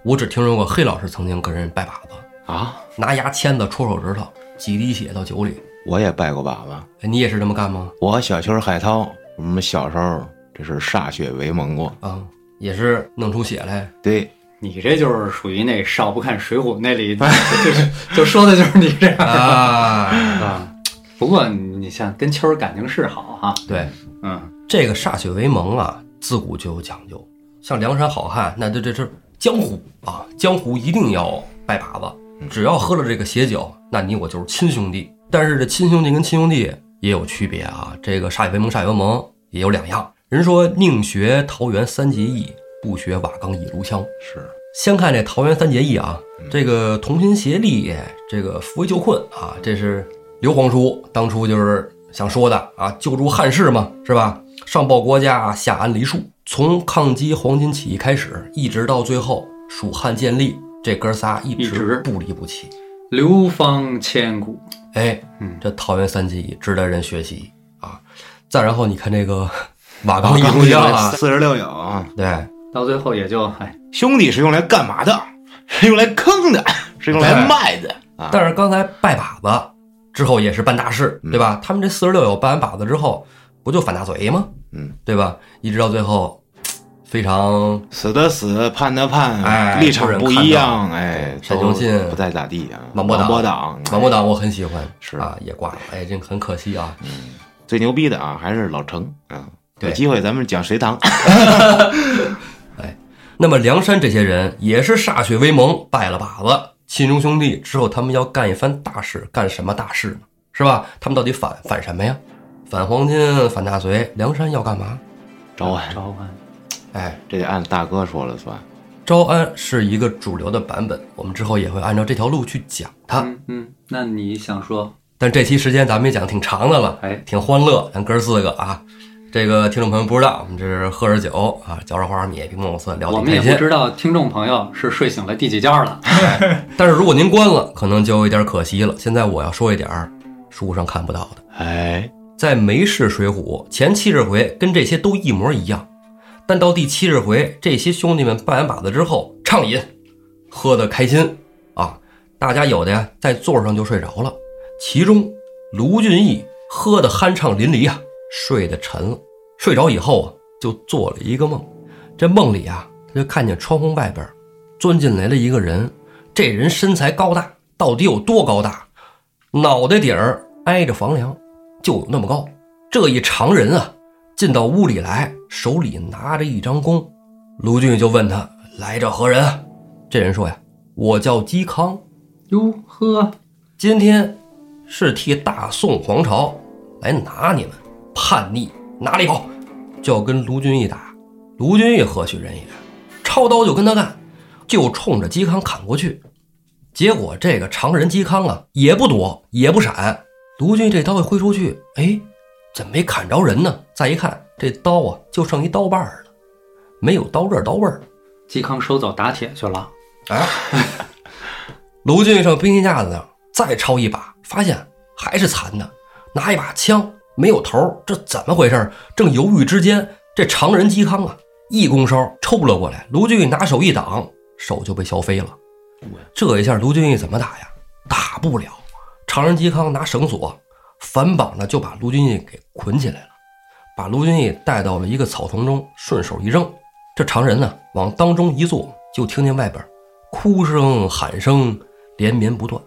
我只听说过黑老师曾经跟人拜把子，啊！拿牙签子戳手指头，几滴血到酒里。我也拜过把子，哎，你也是这么干吗？我小球海涛，我们小时候这是歃血为盟过。啊，也是弄出血来。对，你这就是属于那少不看《水浒》那里，就是就说的就是你这样啊，啊。不过你像跟秋儿感情是好哈，对，嗯，这个歃血为盟啊，自古就有讲究。像梁山好汉，那这这这江湖啊，江湖一定要拜把子。只要喝了这个血酒，那你我就是亲兄弟。但是这亲兄弟跟亲兄弟也有区别啊。这个歃血为盟，歃血为盟也有两样。人说宁学桃园三结义，不学瓦岗一炉香。是先看这桃园三结义啊，这个同心协力，这个扶危救困啊，这是刘皇叔当初就是想说的啊，救助汉室嘛，是吧？上报国家，下安黎庶。从抗击黄巾起义开始，一直到最后蜀汉建立，这哥仨一直不离不弃。流芳千古。哎，嗯这桃园三结义值得人学习啊。再然后你看这个 瓦岗一炉香啊，四十六友啊，对，到最后也就哎，兄弟是用来干嘛的？是用来坑的，是用来卖的啊！但是刚才拜把子之后也是办大事，嗯对吧？他们这四十六友办完把子之后，不就反大嘴吗？嗯，对吧？一直到最后，非常死的死，判的判，哎立场不一样，哎，都单雄信不太咋地啊。王伯党伯党，王伯党，我很喜欢，是啊，也挂了，哎，这很可惜啊。最牛逼的啊，还是老程啊。有机会咱们讲隋唐。那么梁山这些人也是歃血为盟，拜了把子，亲如兄弟。之后他们要干一番大事，干什么大事呢？是吧？他们到底反反什么呀？反黄金，反大隋。梁山要干嘛？招安，召唤哎，这得按大哥说了算。招安是一个主流的版本，我们之后也会按照这条路去讲它。嗯嗯，那你想说，但这期时间咱们也讲挺长的了，哎，挺欢乐，咱哥四个啊。这个听众朋友不知道，我们这是喝着酒啊，嚼着花生米，冰莫色，聊我挺开心。们也不知道听众朋友是睡醒了第几觉了。但是如果您关了，可能就有一点可惜了。现在我要说一点儿书上看不到的，哎，在梅氏水浒前七十回跟这些都一模一样，但到第七十回，这些兄弟们办完把子之后畅饮，喝得开心啊，大家有的呀在座上就睡着了，其中卢俊义喝得酣畅淋漓啊，睡得沉了。睡着以后啊，就做了一个梦，这梦里啊，他就看见窗户外边钻进来了一个人，这人身材高大，到底有多高大？脑袋顶儿挨着房梁，就有那么高。这一常人啊，进到屋里来，手里拿着一张弓。卢俊义就问他：“来者何人？”这人说：“呀，我叫嵇康，哟呵，今天是替大宋皇朝来拿你们，叛逆哪里跑？就要跟卢俊义打。卢俊义何许人也？抄刀就跟他干，就冲着嵇康砍过去。结果这个常人嵇康啊，也不躲，也不闪。卢俊义这刀一挥出去，哎，怎么没砍着人呢？再一看，这刀啊，就剩一刀把了，没有刀刃刀味儿。嵇康收走打铁去了。哎，卢俊义上兵器架子上再抄一把，发现还是残的，拿一把枪没有头，这怎么回事？正犹豫之间，这常人嵇康啊，一弓梢抽了过来，卢俊义拿手一挡，手就被削飞了。这一下卢俊义怎么打呀？打不了。常人嵇康拿绳索反绑着，就把卢俊义给捆起来了，把卢俊义带到了一个草丛中，顺手一扔。这常人呢，往当中一坐，就听见外边哭声、喊声连绵不断。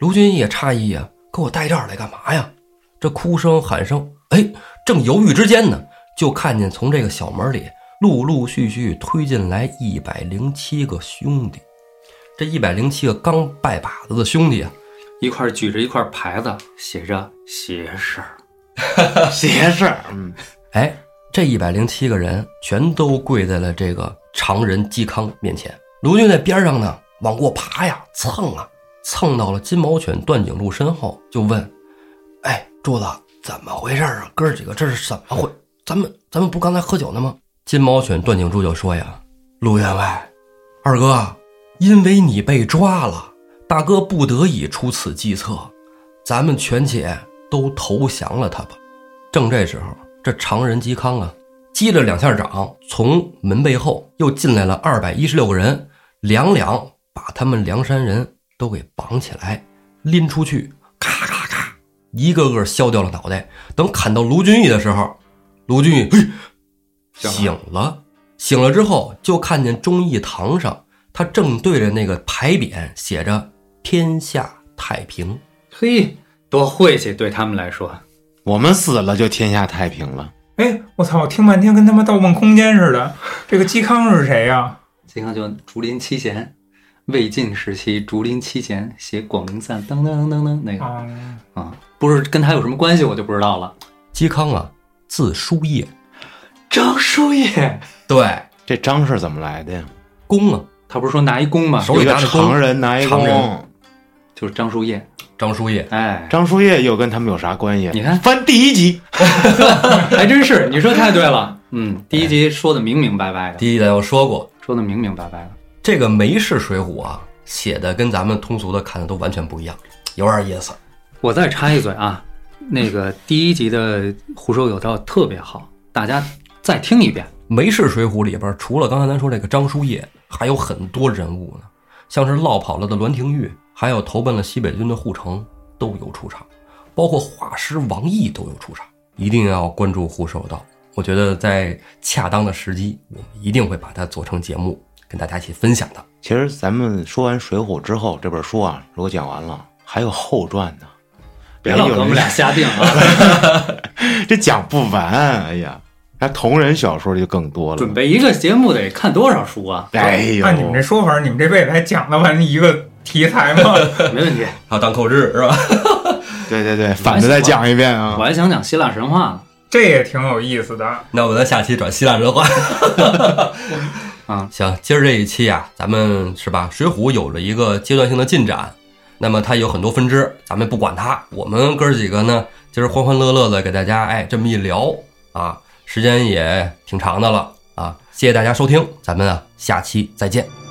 卢俊义也诧异呀、给我带这儿来干嘛呀？这哭声、喊声，哎，正犹豫之间呢，就看见从这个小门里陆陆续续推进来一百零七个兄弟。这一百零七个刚拜把子的兄弟啊，一块举着一块牌子，写着“邪事儿 邪事儿，嗯，哎，这一百零七个人全都跪在了这个常人嵇康面前。卢俊在边上呢，往过爬呀，蹭啊，蹭到了金毛犬段景柱身后，就问：“哎，柱子，怎么回事啊？哥儿几个这是怎么回？咱们咱们不刚才喝酒呢吗？”金毛犬段景柱就说呀：“陆员外，二哥，因为你被抓了，大哥不得已出此计策，咱们权且都投降了他吧。”正这时候，这常人嵇康啊，击了两下掌，从门背后又进来了二百一十六个人，两两把他们梁山人都给绑起来，拎出去，咔咔咔，一个个削掉了脑袋。等砍到卢俊义的时候，卢俊义，嘿，醒了，醒了之后就看见忠义堂上，他正对着那个牌匾写着“天下太平嘿，多晦气，对他们来说。我们死了就天下太平了。哎，我操！我听半天跟他妈《盗梦空间》似的。这个嵇康是谁呀、嵇康就竹林七贤，魏晋时期竹林七贤写《广陵散》，噔噔噔噔噔那个啊？啊，不是跟他有什么关系，我就不知道了。”。嵇康啊，字叔夜，张叔夜，对，这张是怎么来的呀？弓啊，他不是说拿一弓吗？手有一个里拿着弓常人拿一常人弓，就是张叔夜。张书夜。哎，张书夜又跟他们有啥关系？你看翻第一集，还真是，你说太对了。嗯，第一集说的明明白白的，第一集我说过，说的明明白白的。这个梅氏水浒啊，写的跟咱们通俗的看的都完全不一样，有点意思。我再插一嘴啊，那个第一集的胡说有道特别好，大家再听一遍。梅氏水浒里边，除了刚才咱说这个张书夜，还有很多人物呢，像是落跑了的栾廷玉，还有投奔了西北军的护城都有出场，包括画师王毅都有出场。一定要关注胡说有道，我觉得在恰当的时机，我们一定会把它做成节目，跟大家一起分享的。其实咱们说完《水浒》之后，这本书啊，如果讲完了，还有后传呢。别老给我们俩瞎定啊！这讲不完。哎呀，那同人小说就更多了。准备一个节目得看多少书啊？哎呦，按你们这说法，你们这辈子还讲得完一个题材吗？没问题。还有当口志是吧？对 对对，反着再讲一遍啊我！还想讲希腊神话呢。这也挺有意思的。那我们下期转希腊神话。啊，行，今儿这一期啊，咱们是吧？水浒有了一个阶段性的进展，那么它有很多分支，咱们不管它，我们哥几个呢，今儿欢欢乐乐的给大家哎这么一聊啊，时间也挺长的了啊，谢谢大家收听，咱们啊下期再见。